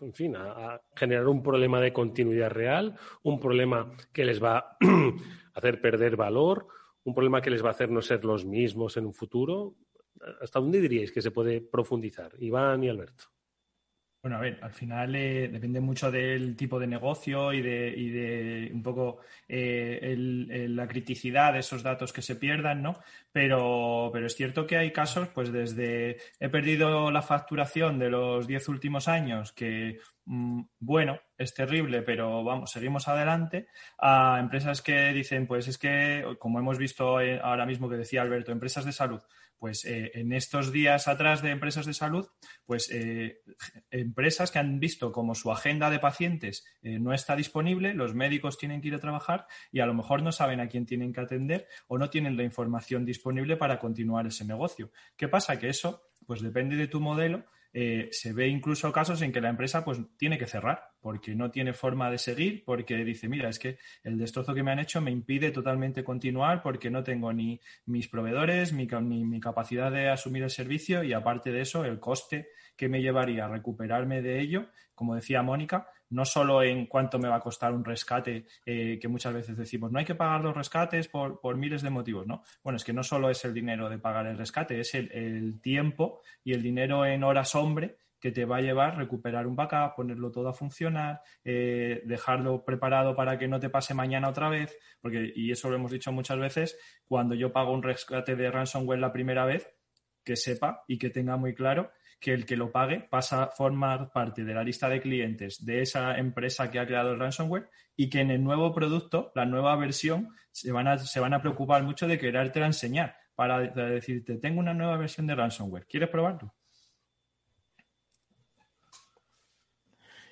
en fin, a, generar un problema de continuidad real, un problema que les va a hacer perder valor, un problema que les va a hacer no ser los mismos en un futuro? ¿Hasta dónde diríais que se puede profundizar? Iván y Alberto. Bueno, a ver, al final eh, depende mucho del tipo de negocio y de, un poco eh, la criticidad de esos datos que se pierdan, ¿no? Pero, pero es cierto que hay casos, pues desde he perdido la facturación de los diez últimos años, que mm, bueno, es terrible, pero vamos, seguimos adelante, a empresas que dicen, pues es que, como hemos visto eh, ahora mismo que decía Alberto, empresas de salud, pues eh, en estos días atrás de empresas de salud, pues eh, empresas que han visto como su agenda de pacientes eh, no está disponible, los médicos tienen que ir a trabajar y a lo mejor no saben a quién tienen que atender o no tienen la información disponible para continuar ese negocio. ¿Qué pasa? Que eso, pues depende de tu modelo eh, se ve incluso casos en que la empresa pues tiene que cerrar porque no tiene forma de seguir, porque dice, mira, es que el destrozo que me han hecho me impide totalmente continuar porque no tengo ni mis proveedores, ni mi capacidad de asumir el servicio y aparte de eso, el coste que me llevaría a recuperarme de ello, como decía Mónica, no solo en cuánto me va a costar un rescate, eh, que muchas veces decimos, no hay que pagar los rescates por, miles de motivos, ¿no? Bueno, es que no solo es el dinero de pagar el rescate, es el, tiempo y el dinero en horas hombre que te va a llevar recuperar un backup, ponerlo todo a funcionar, eh, dejarlo preparado para que no te pase mañana otra vez, porque, y eso lo hemos dicho muchas veces, cuando yo pago un rescate de ransomware la primera vez, que sepa y que tenga muy claro que el que lo pague pasa a formar parte de la lista de clientes de esa empresa que ha creado el ransomware y que en el nuevo producto, la nueva versión, se van a, se van a preocupar mucho de quererte enseñar para decirte, tengo una nueva versión de ransomware, ¿quieres probarlo?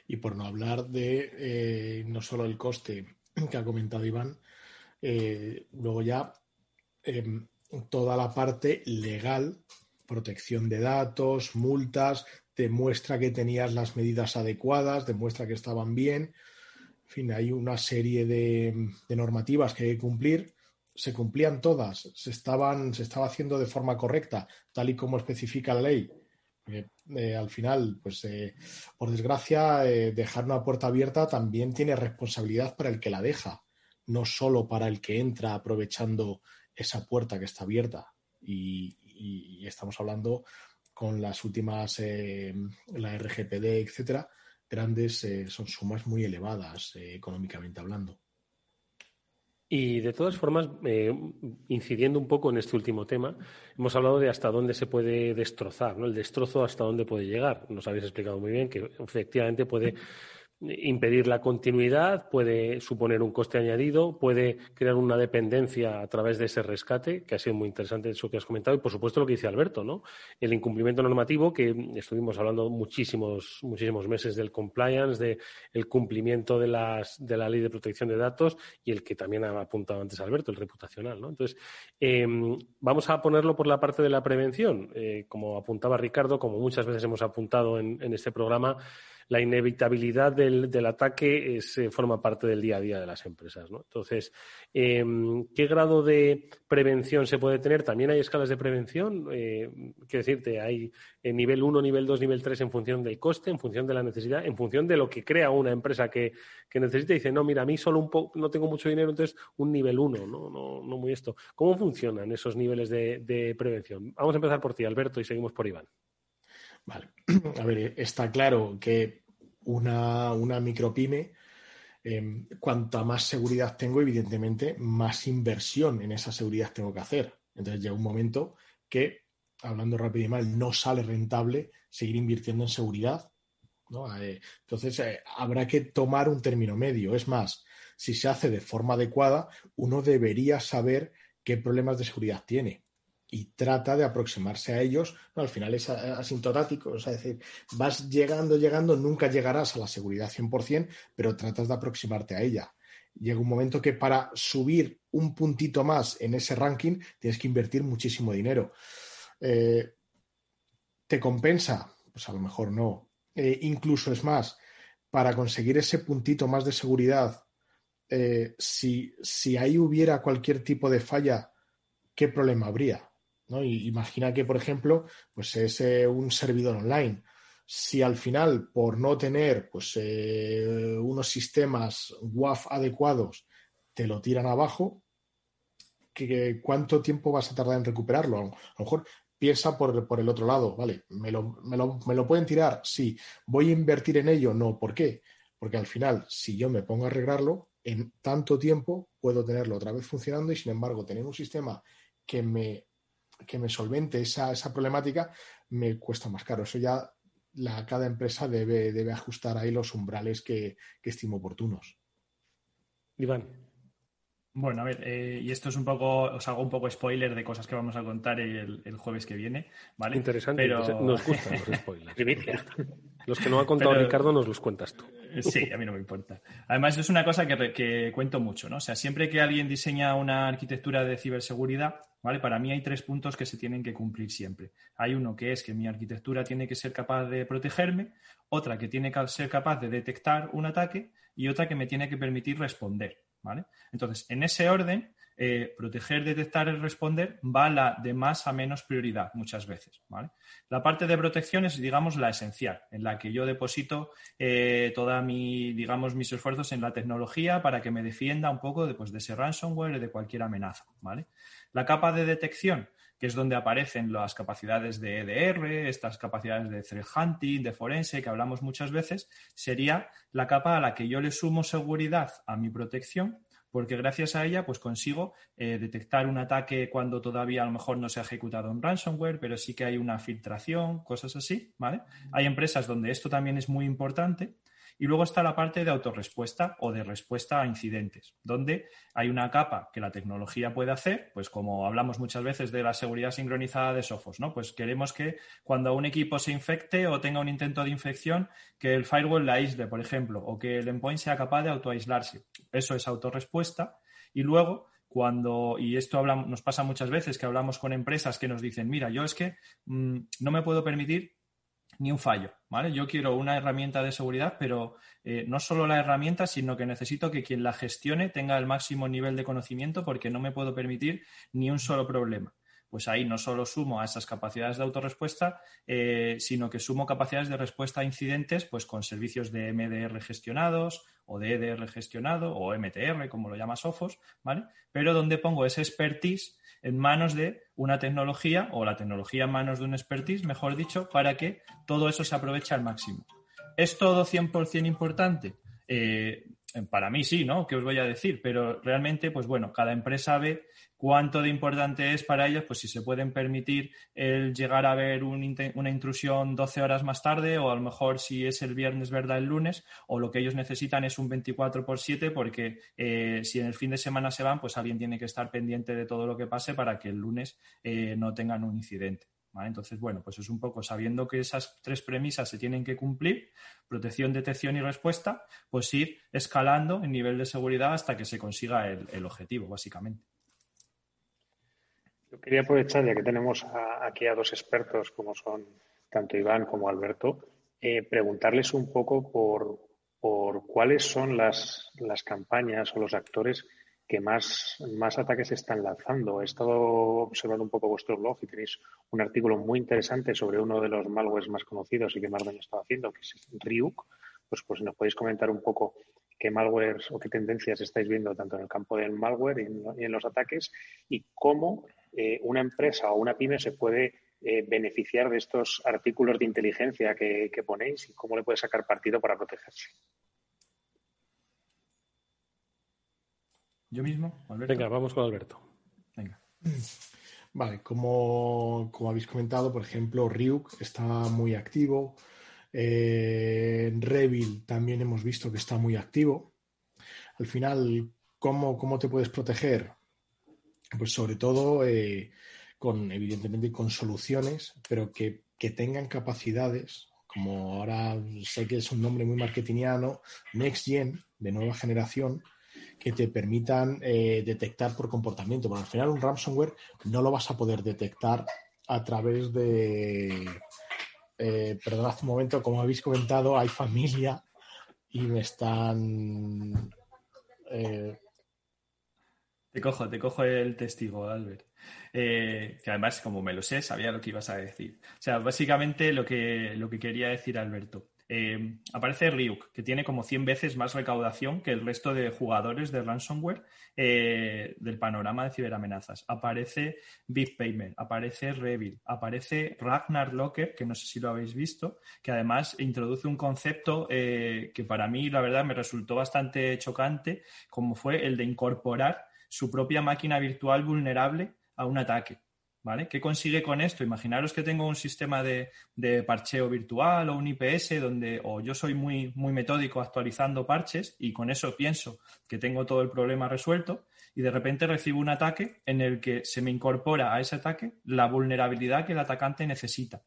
Y por no hablar de eh, no solo el coste que ha comentado Iván, eh, luego ya em, toda la parte legal protección de datos, multas, demuestra que tenías las medidas adecuadas, demuestra que estaban bien. En fin, hay una serie de, normativas que hay que cumplir. Se cumplían todas, se, estaban, se estaba haciendo de forma correcta, tal y como especifica la ley. Eh, al final, pues eh, por desgracia, eh, dejar una puerta abierta también tiene responsabilidad para el que la deja. no solo para el que entra aprovechando esa puerta que está abierta y, estamos hablando con las últimas, eh, la RGPD, etcétera, grandes, eh, son sumas muy elevadas eh, económicamente hablando. Y de todas formas, incidiendo un poco en este último tema, hemos hablado de hasta dónde se puede destrozar, ¿no? El destrozo hasta dónde puede llegar. Nos habéis explicado muy bien que efectivamente puede impedir la continuidad, puede suponer un coste añadido, puede crear una dependencia a través de ese rescate, que ha sido muy interesante eso que has comentado, y por supuesto lo que dice Alberto, ¿no? El incumplimiento normativo, que estuvimos hablando muchísimos, muchísimos meses del compliance, del el cumplimiento de, las, de la ley de protección de datos y el que también ha apuntado antes Alberto, el reputacional, ¿no? Entonces, em, vamos a ponerlo por la parte de la prevención. Eh, como apuntaba Ricardo, como muchas veces hemos apuntado en, en este programa, la inevitabilidad del, ataque es, eh, forma parte del día a día de las empresas. ¿no? Entonces, em, ¿qué grado de prevención se puede tener? También hay escalas de prevención. Eh, quiero decirte, hay eh, nivel 1, nivel 2, nivel 3 en función del coste, en función de la necesidad, en función de lo que crea una empresa que, que necesita. Dice, no, mira, a mí solo un poco, no tengo mucho dinero, entonces un nivel 1, ¿no? No, no muy esto. ¿Cómo funcionan esos niveles de prevención? Vamos a empezar por ti, Alberto, y seguimos por Iván. Vale. A ver, está claro que una, una micropyme, eh, cuanta más seguridad tengo, evidentemente, más inversión en esa seguridad tengo que hacer. Entonces llega un momento que, hablando rápido y mal, no sale rentable seguir invirtiendo en seguridad. Eh, entonces eh, habrá que tomar un término medio. Es más, si se hace de forma adecuada, uno debería saber qué problemas de seguridad tiene y trata de aproximarse a ellos. Al final es asintotático, es decir, vas llegando, llegando, nunca llegarás a la seguridad 100%, pero tratas de aproximarte a ella. Llega un momento que para subir un puntito más en ese ranking tienes que invertir muchísimo dinero. Eh, ¿Te compensa? Pues a lo mejor no. Eh, incluso es más, para conseguir ese puntito más de seguridad, eh, si, si ahí hubiera cualquier tipo de falla, ¿qué problema habría? Imagina que, por ejemplo, pues es eh, un servidor online. Si al final, por no tener pues, eh, unos sistemas WAF adecuados, te lo tiran abajo, ¿cuánto tiempo vas a tardar en recuperarlo? A lo mejor piensa por, por el otro lado, ¿vale? ¿Me lo, me, lo, ¿Me lo pueden tirar? Sí. ¿Voy a invertir en ello? No. ¿Por qué? Porque al final, si yo me pongo a arreglarlo, en tanto tiempo puedo tenerlo otra vez funcionando y, sin embargo, tener un sistema que me que me solvente esa, esa problemática, me cuesta más caro. Eso ya la, cada empresa debe, debe ajustar ahí los umbrales que, que estime oportunos. Iván. Bueno, a ver, eh, y esto es un poco, os hago un poco spoiler de cosas que vamos a contar el, el jueves que viene, ¿vale? Interesante, nos gustan los spoilers. los que no ha contado Ricardo nos los cuentas tú. Sí, a mí no me importa. Además, es una cosa que, que, cuento mucho, ¿no? O sea, siempre que alguien diseña una arquitectura de ciberseguridad, ¿vale? Para mí hay tres puntos que se tienen que cumplir siempre. Hay uno que es que mi arquitectura tiene que ser capaz de protegerme, otra que tiene que ser capaz de detectar un ataque y otra que me tiene que permitir responder. Entonces, en ese orden, eh, proteger, detectar y responder va la de más a menos prioridad muchas veces, La parte de protección es, digamos, la esencial, en la que yo deposito eh, toda mi, digamos, mis esfuerzos en la tecnología para que me defienda un poco de, pues, de ese ransomware o de cualquier amenaza, La capa de detección, que es donde aparecen las capacidades de EDR, estas capacidades de threat hunting, de forense, que hablamos muchas veces, sería la capa a la que yo le sumo seguridad a mi protección, porque gracias a ella pues consigo eh, detectar un ataque cuando todavía a lo mejor no se ha ejecutado un ransomware, pero sí que hay una filtración, cosas así, ¿vale? Hay empresas donde esto también es muy importante y luego está la parte de autorrespuesta o de respuesta a incidentes, donde hay una capa que la tecnología puede hacer, pues como hablamos muchas veces de la seguridad sincronizada de Sophos, ¿no? Pues queremos que cuando un equipo se infecte o tenga un intento de infección, que el firewall la aísle, por ejemplo, o que el endpoint sea capaz de autoaislarse. Eso es autorrespuesta. Y luego, cuando, y esto nos pasa muchas veces, que hablamos con empresas que nos dicen, mira, yo es que mm, no me puedo permitir ni un fallo, ¿vale? Yo quiero una herramienta de seguridad, pero eh, no solo la herramienta, sino que necesito que quien la gestione tenga el máximo nivel de conocimiento porque no me puedo permitir ni un solo problema. Pues ahí no solo sumo a esas capacidades de autorrespuesta, eh, sino que sumo capacidades de respuesta a incidentes pues con servicios de MDR gestionados o de EDR gestionado o MTR, como lo llama Sophos, ¿vale? Pero donde pongo ese expertise en manos de una tecnología o la tecnología en manos de un expertise, mejor dicho, para que todo eso se aproveche al máximo. ¿Es todo 100% importante? Eh, para mí sí, ¿no? ¿Qué os voy a decir? Pero realmente, pues bueno, cada empresa ve cuánto de importante es para ellos, pues si se pueden permitir el llegar a ver una intrusión 12 horas más tarde o a lo mejor si es el viernes, ¿verdad? El lunes, o lo que ellos necesitan es un 24 por 7 porque eh, si en el fin de semana se van, pues alguien tiene que estar pendiente de todo lo que pase para que el lunes eh, no tengan un incidente. Entonces, bueno, pues es un poco sabiendo que esas tres premisas se tienen que cumplir, protección, detección y respuesta, pues ir escalando el nivel de seguridad hasta que se consiga el, objetivo, básicamente. Yo quería aprovechar, ya que tenemos aquí a dos expertos como son tanto Iván como Alberto, eh, preguntarles un poco por, por cuáles son las, las campañas o los actores que más, ataques están lanzando. He estado observando un poco vuestro blog y tenéis un artículo muy interesante sobre uno de los malwares más conocidos y que más daño está haciendo, que es Ryuk. Pues, pues nos podéis comentar un poco qué malwares o qué tendencias estáis viendo tanto en el campo del malware y en, los ataques y cómo eh, una empresa o una pyme se puede eh, beneficiar de estos artículos de inteligencia que, que ponéis y cómo le puede sacar partido para protegerse. Yo mismo, Alberto. Venga, vamos con Alberto. Venga. Vale, como, habéis comentado, por ejemplo, Ryuk está muy activo. Eh, Revil también hemos visto que está muy activo. Al final, ¿cómo, te puedes proteger? Pues sobre todo eh, con, evidentemente, con soluciones, pero que, que tengan capacidades, como ahora sé que es un nombre muy marketingiano, Next Gen, de nueva generación, que te permitan eh, detectar por comportamiento. Bueno, al final un ransomware no lo vas a poder detectar a través de... Eh, perdón, hace un momento, como habéis comentado, hay familia y me están... te cojo, te cojo el testigo, Albert. que además, como me lo sé, sabía lo que ibas a decir. O sea, básicamente lo que, lo que quería decir Alberto. Eh, aparece Ryuk, que tiene como 100 veces más recaudación que el resto de jugadores de ransomware eh, del panorama de ciberamenazas. Aparece BitPayment, aparece Revil, aparece Ragnar Locker, que no sé si lo habéis visto, que además introduce un concepto eh, que para mí, la verdad, me resultó bastante chocante, como fue el de incorporar su propia máquina virtual vulnerable a un ataque. ¿Vale? ¿Qué consigue con esto? Imaginaros que tengo un sistema de, parcheo virtual o un IPS donde o yo soy muy, muy metódico actualizando parches y con eso pienso que tengo todo el problema resuelto y de repente recibo un ataque en el que se me incorpora a ese ataque la vulnerabilidad que el atacante necesita.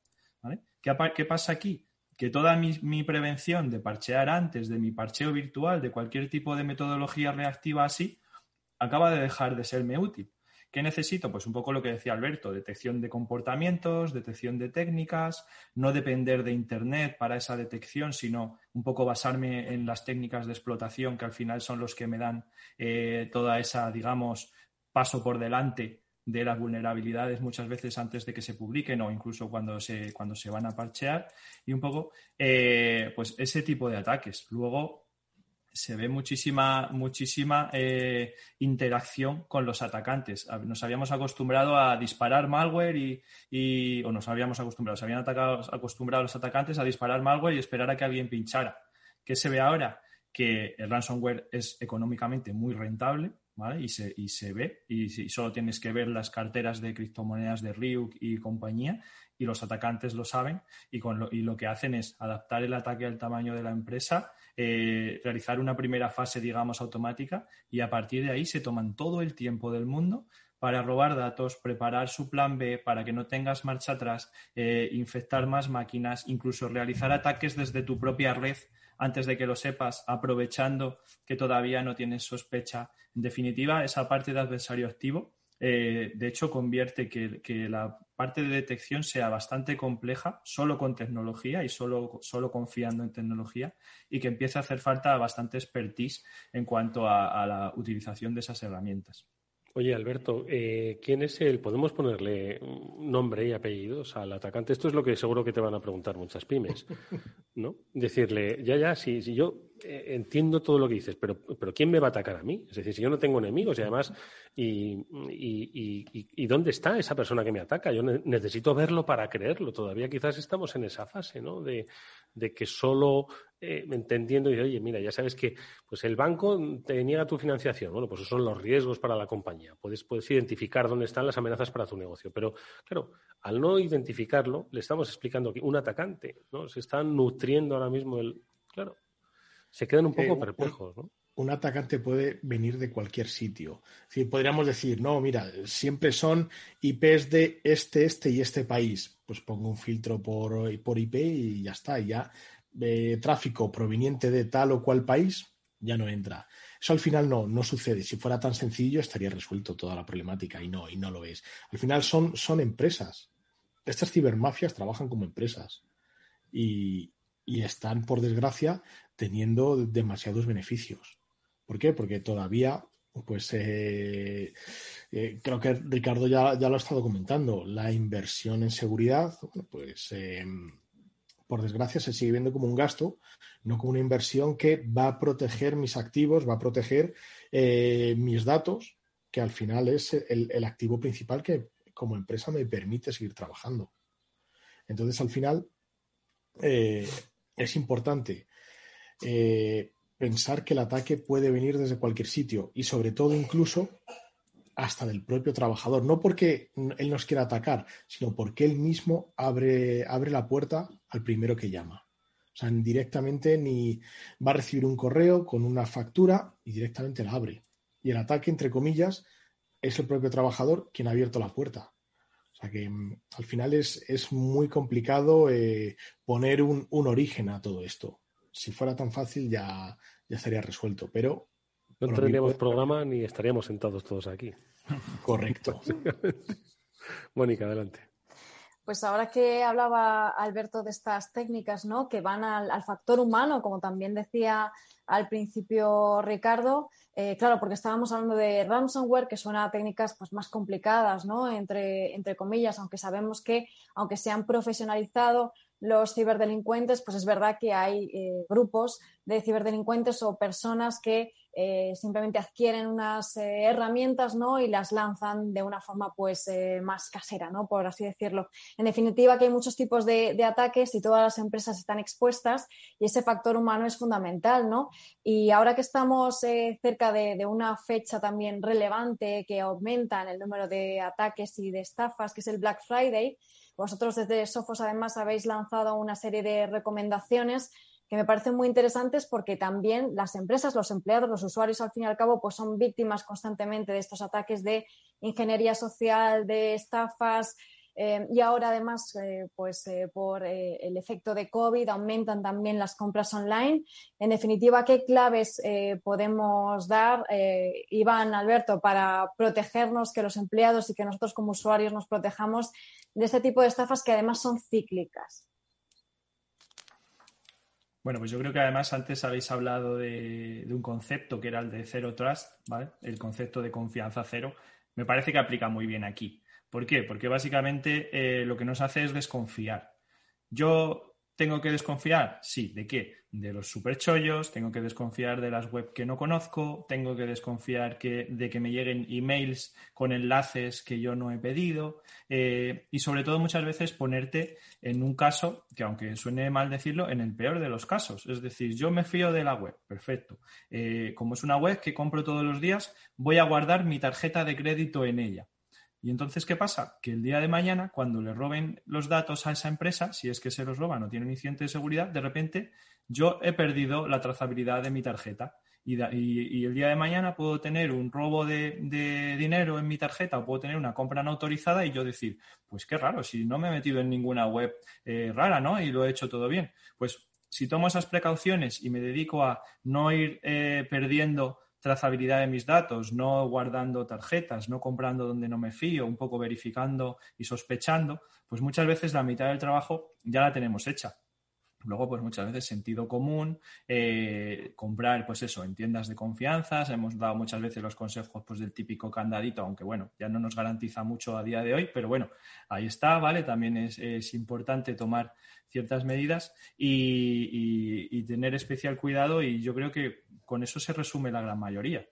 ¿Qué, pasa aquí? Que toda mi prevención de parchear antes, de mi parcheo virtual, de cualquier tipo de metodología reactiva así, acaba de dejar de serme útil. ¿Qué necesito? Pues un poco lo que decía Alberto, detección de comportamientos, detección de técnicas, no depender de Internet para esa detección, sino un poco basarme en las técnicas de explotación que al final son los que me dan eh, toda esa, digamos, paso por delante de las vulnerabilidades muchas veces antes de que se publiquen o incluso cuando se, cuando se van a parchear y un poco eh, pues ese tipo de ataques. Luego se ve muchísima, muchísima eh, interacción con los atacantes. Nos habíamos acostumbrado a disparar malware y, o nos habíamos acostumbrado, se habían atacado, acostumbrado los atacantes a disparar malware y esperar a que alguien pinchara. ¿Qué se ve ahora? Que el ransomware es económicamente muy rentable, ¿vale? Y se, y se ve, y, solo tienes que ver las carteras de criptomonedas de Ryuk y compañía, y los atacantes lo saben, y, con lo, y lo que hacen es adaptar el ataque al tamaño de la empresa eh, realizar una primera fase, digamos, automática y a partir de ahí se toman todo el tiempo del mundo para robar datos, preparar su plan B para que no tengas marcha atrás, eh, infectar más máquinas, incluso realizar ataques desde tu propia red antes de que lo sepas, aprovechando que todavía no tienes sospecha. En definitiva, esa parte de adversario activo eh, de hecho, convierte que, la parte de detección sea bastante compleja, solo con tecnología y solo, solo confiando en tecnología, y que empiece a hacer falta bastante expertise en cuanto a, la utilización de esas herramientas. Oye, Alberto, eh, ¿quién es el? ¿Podemos ponerle nombre y apellidos al atacante? Esto es lo que seguro que te van a preguntar muchas pymes, ¿no? Decirle, ya, ya, si, si yo entiendo todo lo que dices, pero, pero ¿quién me va a atacar a mí? Es decir, si yo no tengo enemigos y además, y, y, y, y dónde está esa persona que me ataca? Yo necesito verlo para creerlo. Todavía quizás estamos en esa fase, ¿no? De, de que solo eh, entendiendo y oye, mira, ya sabes que pues el banco te niega tu financiación. Bueno, pues esos son los riesgos para la compañía. Puedes, puedes identificar dónde están las amenazas para tu negocio. Pero, claro, al no identificarlo, le estamos explicando que un atacante, ¿no? Se está nutriendo ahora mismo el. Claro, se quedan un poco perplejos, ¿no? un atacante puede venir de cualquier sitio. Es podríamos decir, no, mira, siempre son IPs de este, este y este país. Pues pongo un filtro por, por IP y ya está. ya eh, tráfico proveniente de tal o cual país ya no entra. Eso al final no, no sucede. Si fuera tan sencillo estaría resuelto toda la problemática y no, y no lo es. Al final son, son empresas. Estas cibermafias trabajan como empresas y, y están, por desgracia, teniendo demasiados beneficios. ¿Por qué? Porque todavía, pues eh, eh, creo que Ricardo ya, lo ha estado comentando, la inversión en seguridad, pues em, por desgracia se sigue viendo como un gasto, no como una inversión que va a proteger mis activos, va a proteger eh, mis datos, que al final es el, activo principal que como empresa me permite seguir trabajando. Entonces, al final, es importante pensar que el ataque puede venir desde cualquier sitio y sobre todo incluso hasta del propio trabajador, no porque él nos quiera atacar, sino porque él mismo abre, abre la puerta al primero que llama. O sea, directamente ni va a recibir un correo con una factura y directamente la abre. Y el ataque, entre comillas, es el propio trabajador quien ha abierto la puerta. O sea que mm, al final es, es muy complicado eh, poner un, un origen a todo esto si fuera tan fácil ya, ya estaría resuelto, pero... No tendríamos programa ni estaríamos sentados todos aquí. Correcto. Mónica, adelante. Pues ahora que hablaba Alberto de estas técnicas, ¿no? Que van al, factor humano, como también decía al principio Ricardo, eh, claro, porque estábamos hablando de ransomware, que son técnicas pues, más complicadas, ¿no? Entre, entre comillas, aunque sabemos que, aunque se han profesionalizado, los ciberdelincuentes, pues es verdad que hay eh, grupos de ciberdelincuentes o personas que eh, simplemente adquieren unas eh, herramientas ¿no? y las lanzan de una forma pues más casera, ¿no? por así decirlo. En definitiva, que hay muchos tipos de, ataques y todas las empresas están expuestas y ese factor humano es fundamental. ¿no? Y ahora que estamos cerca de, de, una fecha también relevante que aumenta en el número de ataques y de estafas, que es el Black Friday, vosotros desde Sofos además habéis lanzado una serie de recomendaciones que me parecen muy interesantes porque también las empresas, los empleados, los usuarios al fin y al cabo pues son víctimas constantemente de estos ataques de ingeniería social, de estafas, eh, y ahora además, eh, pues eh, por el efecto de COVID aumentan también las compras online. En definitiva, ¿qué claves podemos dar, Iván, Alberto, para protegernos, que los empleados y que nosotros como usuarios nos protejamos de este tipo de estafas que además son cíclicas? Bueno, pues yo creo que además antes habéis hablado de, un concepto que era el de Zero Trust, ¿vale? El concepto de confianza cero. Me parece que aplica muy bien aquí. ¿Por qué? Porque básicamente eh, lo que nos hace es desconfiar. Yo tengo que desconfiar, sí, ¿de qué? De los superchollos, tengo que desconfiar de las web que no conozco, tengo que desconfiar de que me lleguen emails con enlaces que yo no he pedido eh, y sobre todo muchas veces ponerte en un caso que aunque suene mal decirlo, en el peor de los casos. Es decir, yo me fío de la web, perfecto. Eh, como es una web que compro todos los días, voy a guardar mi tarjeta de crédito en ella. Y entonces, ¿qué pasa? Que el día de mañana, cuando le roben los datos a esa empresa, si es que se los roban o tiene un incidente de seguridad, de repente yo he perdido la trazabilidad de mi tarjeta. Y, el día de mañana puedo tener un robo de, dinero en mi tarjeta o puedo tener una compra no autorizada y yo decir, pues qué raro, si no me he metido en ninguna web eh, rara, ¿no? Y lo he hecho todo bien. Pues si tomo esas precauciones y me dedico a no ir eh, perdiendo trazabilidad de mis datos, no guardando tarjetas, no comprando donde no me fío, un poco verificando y sospechando, pues muchas veces la mitad del trabajo ya la tenemos hecha. Luego, pues muchas veces sentido común, eh, comprar, pues eso, en tiendas de confianza. Hemos dado muchas veces los consejos pues, del típico candadito, aunque bueno, ya no nos garantiza mucho a día de hoy, pero bueno, ahí está, ¿vale? También es, importante tomar ciertas medidas y, tener especial cuidado y yo creo que con eso se resume la gran mayoría.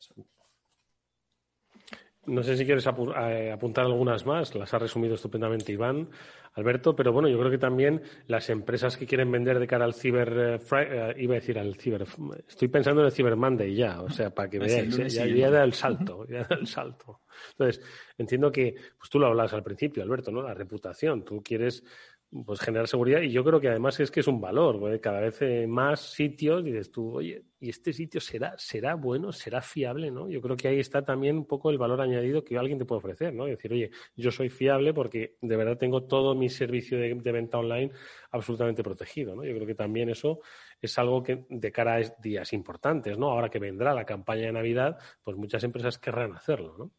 No sé si quieres eh, apuntar algunas más, las ha resumido estupendamente Iván. Alberto, pero bueno, yo creo que también las empresas que quieren vender de cara al ciber, eh, eh, iba a decir al ciber, estoy pensando en el Cyber Monday ya, o sea, para que veáis, ¿eh? ya, ya da el salto, ya da el salto. Entonces, entiendo que, pues tú lo hablabas al principio, Alberto, ¿no? La reputación, tú quieres pues generar seguridad y yo creo que además es que es un valor, cada vez más sitios dices tú, oye, ¿y este sitio será, será bueno, será fiable? ¿no? Yo creo que ahí está también un poco el valor añadido que alguien te puede ofrecer, ¿no? decir, oye, yo soy fiable porque de verdad tengo todo mi servicio de, venta online absolutamente protegido, ¿no? Yo creo que también eso es algo que de cara a días importantes, ¿no? Ahora que vendrá la campaña de Navidad, pues muchas empresas querrán hacerlo, ¿no?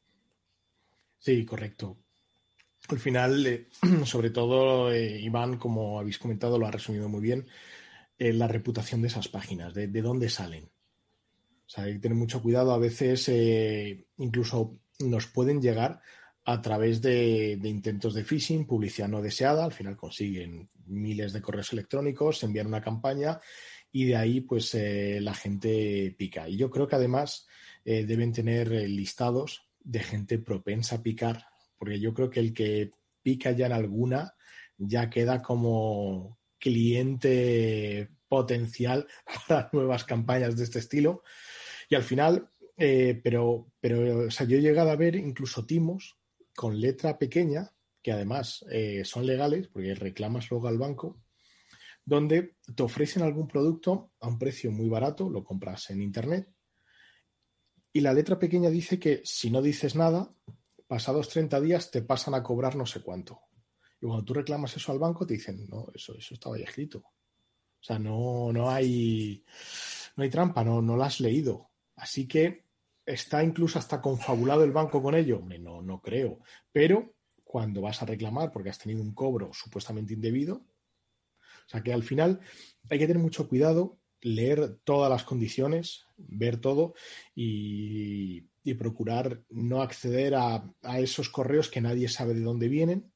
Sí, correcto. Al final, eh, sobre todo, eh, Iván, como habéis comentado, lo ha resumido muy bien, eh, la reputación de esas páginas, de, dónde salen. O sea, hay que tener mucho cuidado. A veces incluso nos pueden llegar a través de, intentos de phishing, publicidad no deseada. Al final consiguen miles de correos electrónicos, envían una campaña y de ahí pues la gente pica. Y yo creo que además deben tener listados de gente propensa a picar porque yo creo que el que pica ya en alguna ya queda como cliente potencial para nuevas campañas de este estilo. Y al final, eh, pero, pero o sea, yo he llegado a ver incluso timos con letra pequeña, que además eh, son legales, porque reclamas luego al banco, donde te ofrecen algún producto a un precio muy barato, lo compras en Internet, y la letra pequeña dice que si no dices nada, pasados 30 días te pasan a cobrar no sé cuánto. Y cuando tú reclamas eso al banco, te dicen, no, eso, eso estaba escrito. O sea, no, no hay no hay trampa, no, no lo has leído. Así que está incluso hasta confabulado el banco con ello. no, no creo. Pero cuando vas a reclamar porque has tenido un cobro supuestamente indebido, o sea que al final hay que tener mucho cuidado, leer todas las condiciones, ver todo y y procurar no acceder a, esos correos que nadie sabe de dónde vienen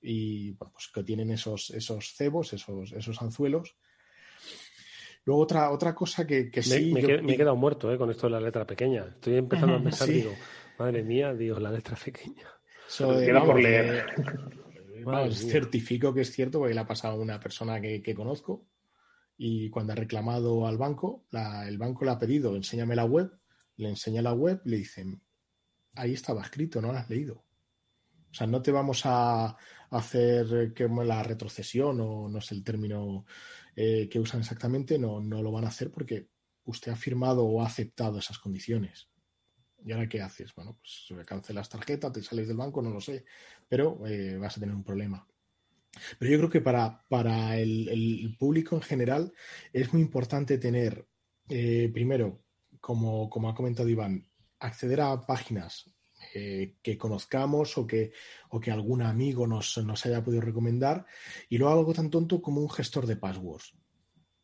y pues que tienen esos, esos cebos, esos, esos anzuelos. Luego otra, otra cosa que, sí... Me, he quedado muerto eh, con esto de la letra pequeña. Estoy empezando a pensar, digo, madre mía, digo, la letra pequeña. Eso por leer. certifico que es cierto porque le ha pasado a una persona que, conozco y cuando ha reclamado al banco, el banco le ha pedido, enséñame la web le enseña la web, le dicen, ahí estaba escrito, no lo has leído. O sea, no te vamos a hacer la retrocesión o no sé el término eh, que usan exactamente, no, no lo van a hacer porque usted ha firmado o ha aceptado esas condiciones. ¿Y ahora qué haces? Bueno, pues cancelas tarjeta, te sales del banco, no lo sé, pero eh, vas a tener un problema. Pero yo creo que para, para el, público en general es muy importante tener, eh, primero, como, ha comentado Iván, acceder a páginas eh, que conozcamos o que, o que algún amigo nos, nos, haya podido recomendar y luego algo tan tonto como un gestor de passwords.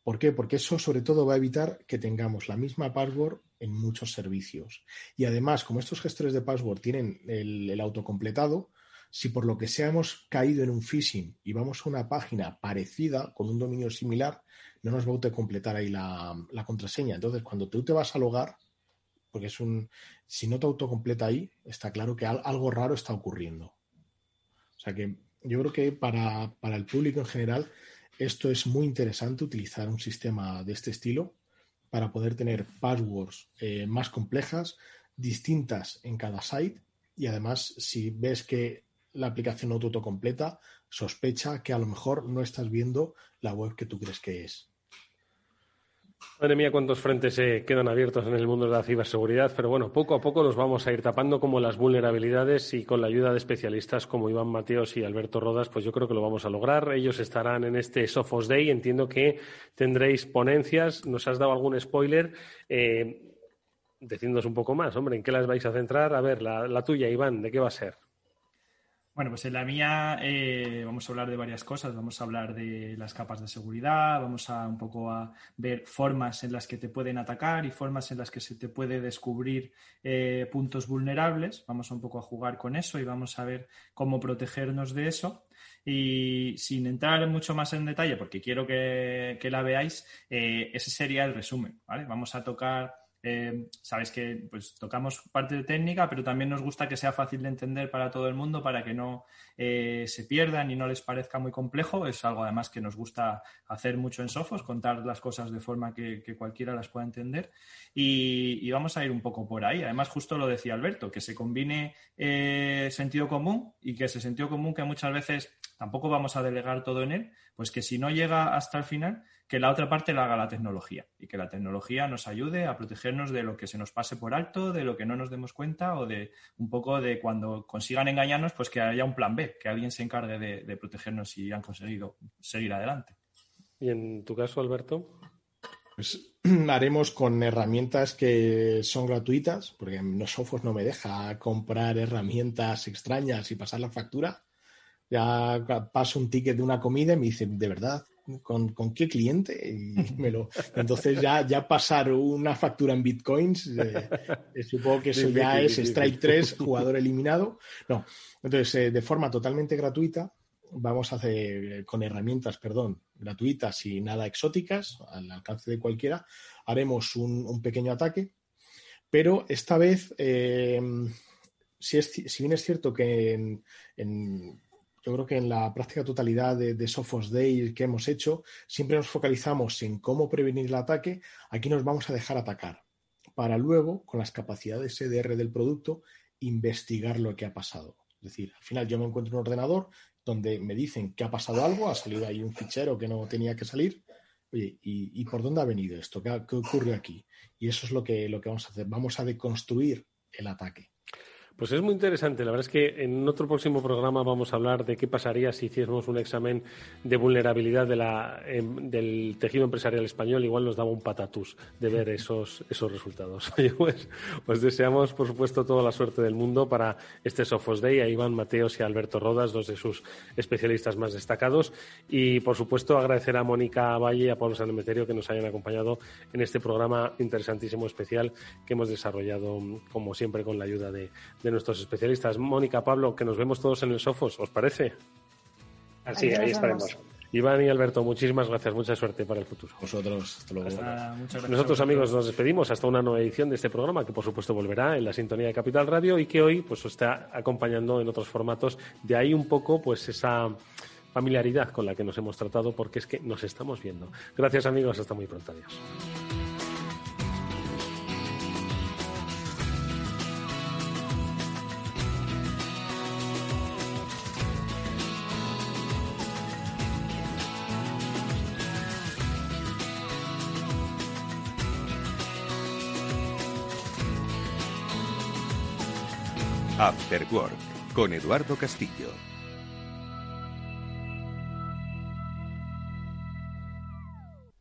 ¿Por qué? Porque eso sobre todo va a evitar que tengamos la misma password en muchos servicios. Y además, como estos gestores de password tienen el, el autocompletado, si por lo que sea hemos caído en un phishing y vamos a una página parecida con un dominio similar, no nos va a autocompletar ahí la, contraseña. Entonces, cuando tú te vas a logar, porque es un. Si no te autocompleta ahí, está claro que algo raro está ocurriendo. O sea que yo creo que para, el público en general, esto es muy interesante utilizar un sistema de este estilo para poder tener passwords eh, más complejas, distintas en cada site y además si ves que la aplicación no te autocompleta, sospecha que a lo mejor no estás viendo la web que tú crees que es. Madre mía, cuántos frentes se quedan abiertos en el mundo de la ciberseguridad, pero bueno, poco a poco los vamos a ir tapando como las vulnerabilidades y con la ayuda de especialistas como Iván Mateos y Alberto Rodas, pues yo creo que lo vamos a lograr. Ellos estarán en este Sophos Day, entiendo que tendréis ponencias, nos has dado algún spoiler. Eh, un poco más, hombre, ¿en qué las vais a centrar? A ver, la tuya, Iván, ¿de qué va a ser? Bueno, pues en la mía eh, vamos a hablar de varias cosas. Vamos a hablar de las capas de seguridad, vamos a un poco a ver formas en las que te pueden atacar y formas en las que se te puede descubrir eh, puntos vulnerables. Vamos un poco a jugar con eso y vamos a ver cómo protegernos de eso. Y sin entrar mucho más en detalle, porque quiero que, la veáis, eh, ese sería el resumen. Vamos a tocar eh, sabéis que pues, tocamos parte de técnica, pero también nos gusta que sea fácil de entender para todo el mundo, para que no eh, se pierdan y no les parezca muy complejo. Es algo además que nos gusta hacer mucho en Sofos, contar las cosas de forma que, cualquiera las pueda entender. Y, vamos a ir un poco por ahí. Además, justo lo decía Alberto, que se combine eh, sentido común y que ese sentido común que muchas veces tampoco vamos a delegar todo en él, pues que si no llega hasta el final, que la otra parte la haga la tecnología y que la tecnología nos ayude a protegernos de lo que se nos pase por alto, de lo que no nos demos cuenta o de un poco de cuando consigan engañarnos, pues que haya un plan B, que alguien se encargue de, protegernos y han conseguido seguir adelante. ¿Y en tu caso, Alberto? Pues haremos con herramientas que son gratuitas, porque no Software no me deja comprar herramientas extrañas y pasar la factura. Ya paso un ticket de una comida y me dice, ¿de verdad ¿Con, qué cliente? Y me lo, entonces ya, ya pasar una factura en bitcoins, eh, eh, supongo que eso ya es Strike 3, jugador eliminado. No, entonces eh, de forma totalmente gratuita vamos a hacer con herramientas, perdón, gratuitas y nada exóticas, al alcance de cualquiera, haremos un, pequeño ataque, pero esta vez, si, es, si bien es cierto que en yo creo que en la práctica totalidad de, Sophos Day que hemos hecho, siempre nos focalizamos en cómo prevenir el ataque. Aquí nos vamos a dejar atacar para luego, con las capacidades EDR del producto, investigar lo que ha pasado. Es decir, al final yo me encuentro en un ordenador donde me dicen que ha pasado algo, ha salido ahí un fichero que no tenía que salir. Oye, ¿y, por dónde ha venido esto? ¿Qué, ¿Qué, ocurre aquí? Y eso es lo que, lo que vamos a hacer. Vamos a deconstruir el ataque. Pues es muy interesante. La verdad es que en otro próximo programa vamos a hablar de qué pasaría si hiciésemos un examen de vulnerabilidad em, del tejido empresarial español. Igual nos daba un patatús de ver esos, esos resultados. pues, pues, deseamos, por supuesto, toda la suerte del mundo para este Sofos Day a Iván Mateos y Alberto Rodas, dos de sus especialistas más destacados. Y, por supuesto, agradecer a Mónica Valle y a Pablo Sanemeterio que nos hayan acompañado en este programa interesantísimo especial que hemos desarrollado, como siempre, con la ayuda de de nuestros especialistas. Mónica, Pablo, que nos vemos todos en el Sofos, ¿os parece? Así, ahí estaremos. Iván y Alberto, muchísimas gracias, mucha suerte para el futuro. Vosotros, hasta luego. Nosotros, amigos, nos despedimos hasta una nueva edición de este programa que, por supuesto, volverá en la sintonía de Capital Radio y que hoy pues, os está acompañando en otros formatos. De ahí un poco, pues, esa familiaridad con la que nos hemos tratado, porque es que nos estamos viendo. Gracias, amigos, hasta muy pronto. Adiós. After Work con Eduardo Castillo.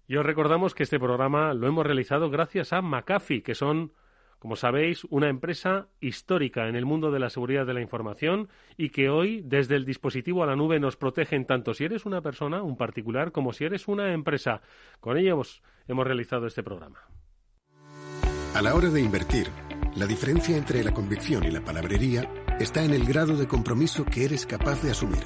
Y os recordamos que este programa lo hemos realizado gracias a McAfee, que son, como sabéis, una empresa histórica en el mundo de la seguridad de la información y que hoy, desde el dispositivo a la nube, nos protegen tanto si eres una persona, un particular, como si eres una empresa. Con ellos hemos realizado este programa. A la hora de invertir, la diferencia entre la convicción y la palabrería está en el grado de compromiso que eres capaz de asumir.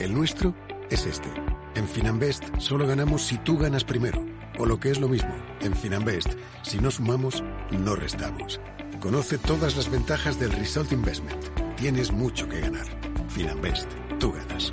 El nuestro es este. En Finanbest solo ganamos si tú ganas primero. O lo que es lo mismo, en Finanbest, si no sumamos, no restamos. Conoce todas las ventajas del Result Investment. Tienes mucho que ganar. Finanbest, tú ganas.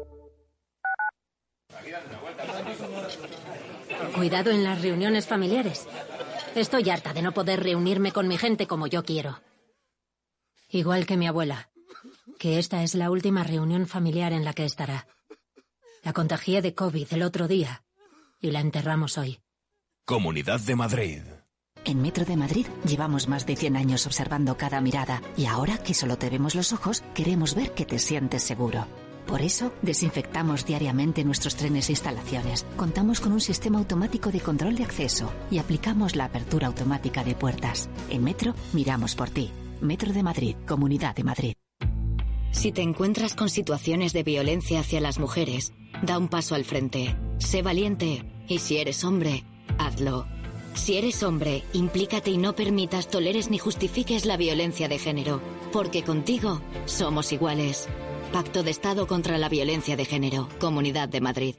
Cuidado en las reuniones familiares. Estoy harta de no poder reunirme con mi gente como yo quiero. Igual que mi abuela, que esta es la última reunión familiar en la que estará. La contagié de COVID el otro día y la enterramos hoy. Comunidad de Madrid. En Metro de Madrid llevamos más de 100 años observando cada mirada y ahora que solo te vemos los ojos, queremos ver que te sientes seguro. Por eso, desinfectamos diariamente nuestros trenes e instalaciones. Contamos con un sistema automático de control de acceso y aplicamos la apertura automática de puertas. En Metro, miramos por ti. Metro de Madrid, Comunidad de Madrid. Si te encuentras con situaciones de violencia hacia las mujeres, da un paso al frente. Sé valiente y si eres hombre, hazlo. Si eres hombre, implícate y no permitas, toleres ni justifiques la violencia de género, porque contigo somos iguales. Pacto de Estado contra la Violencia de Género, Comunidad de Madrid.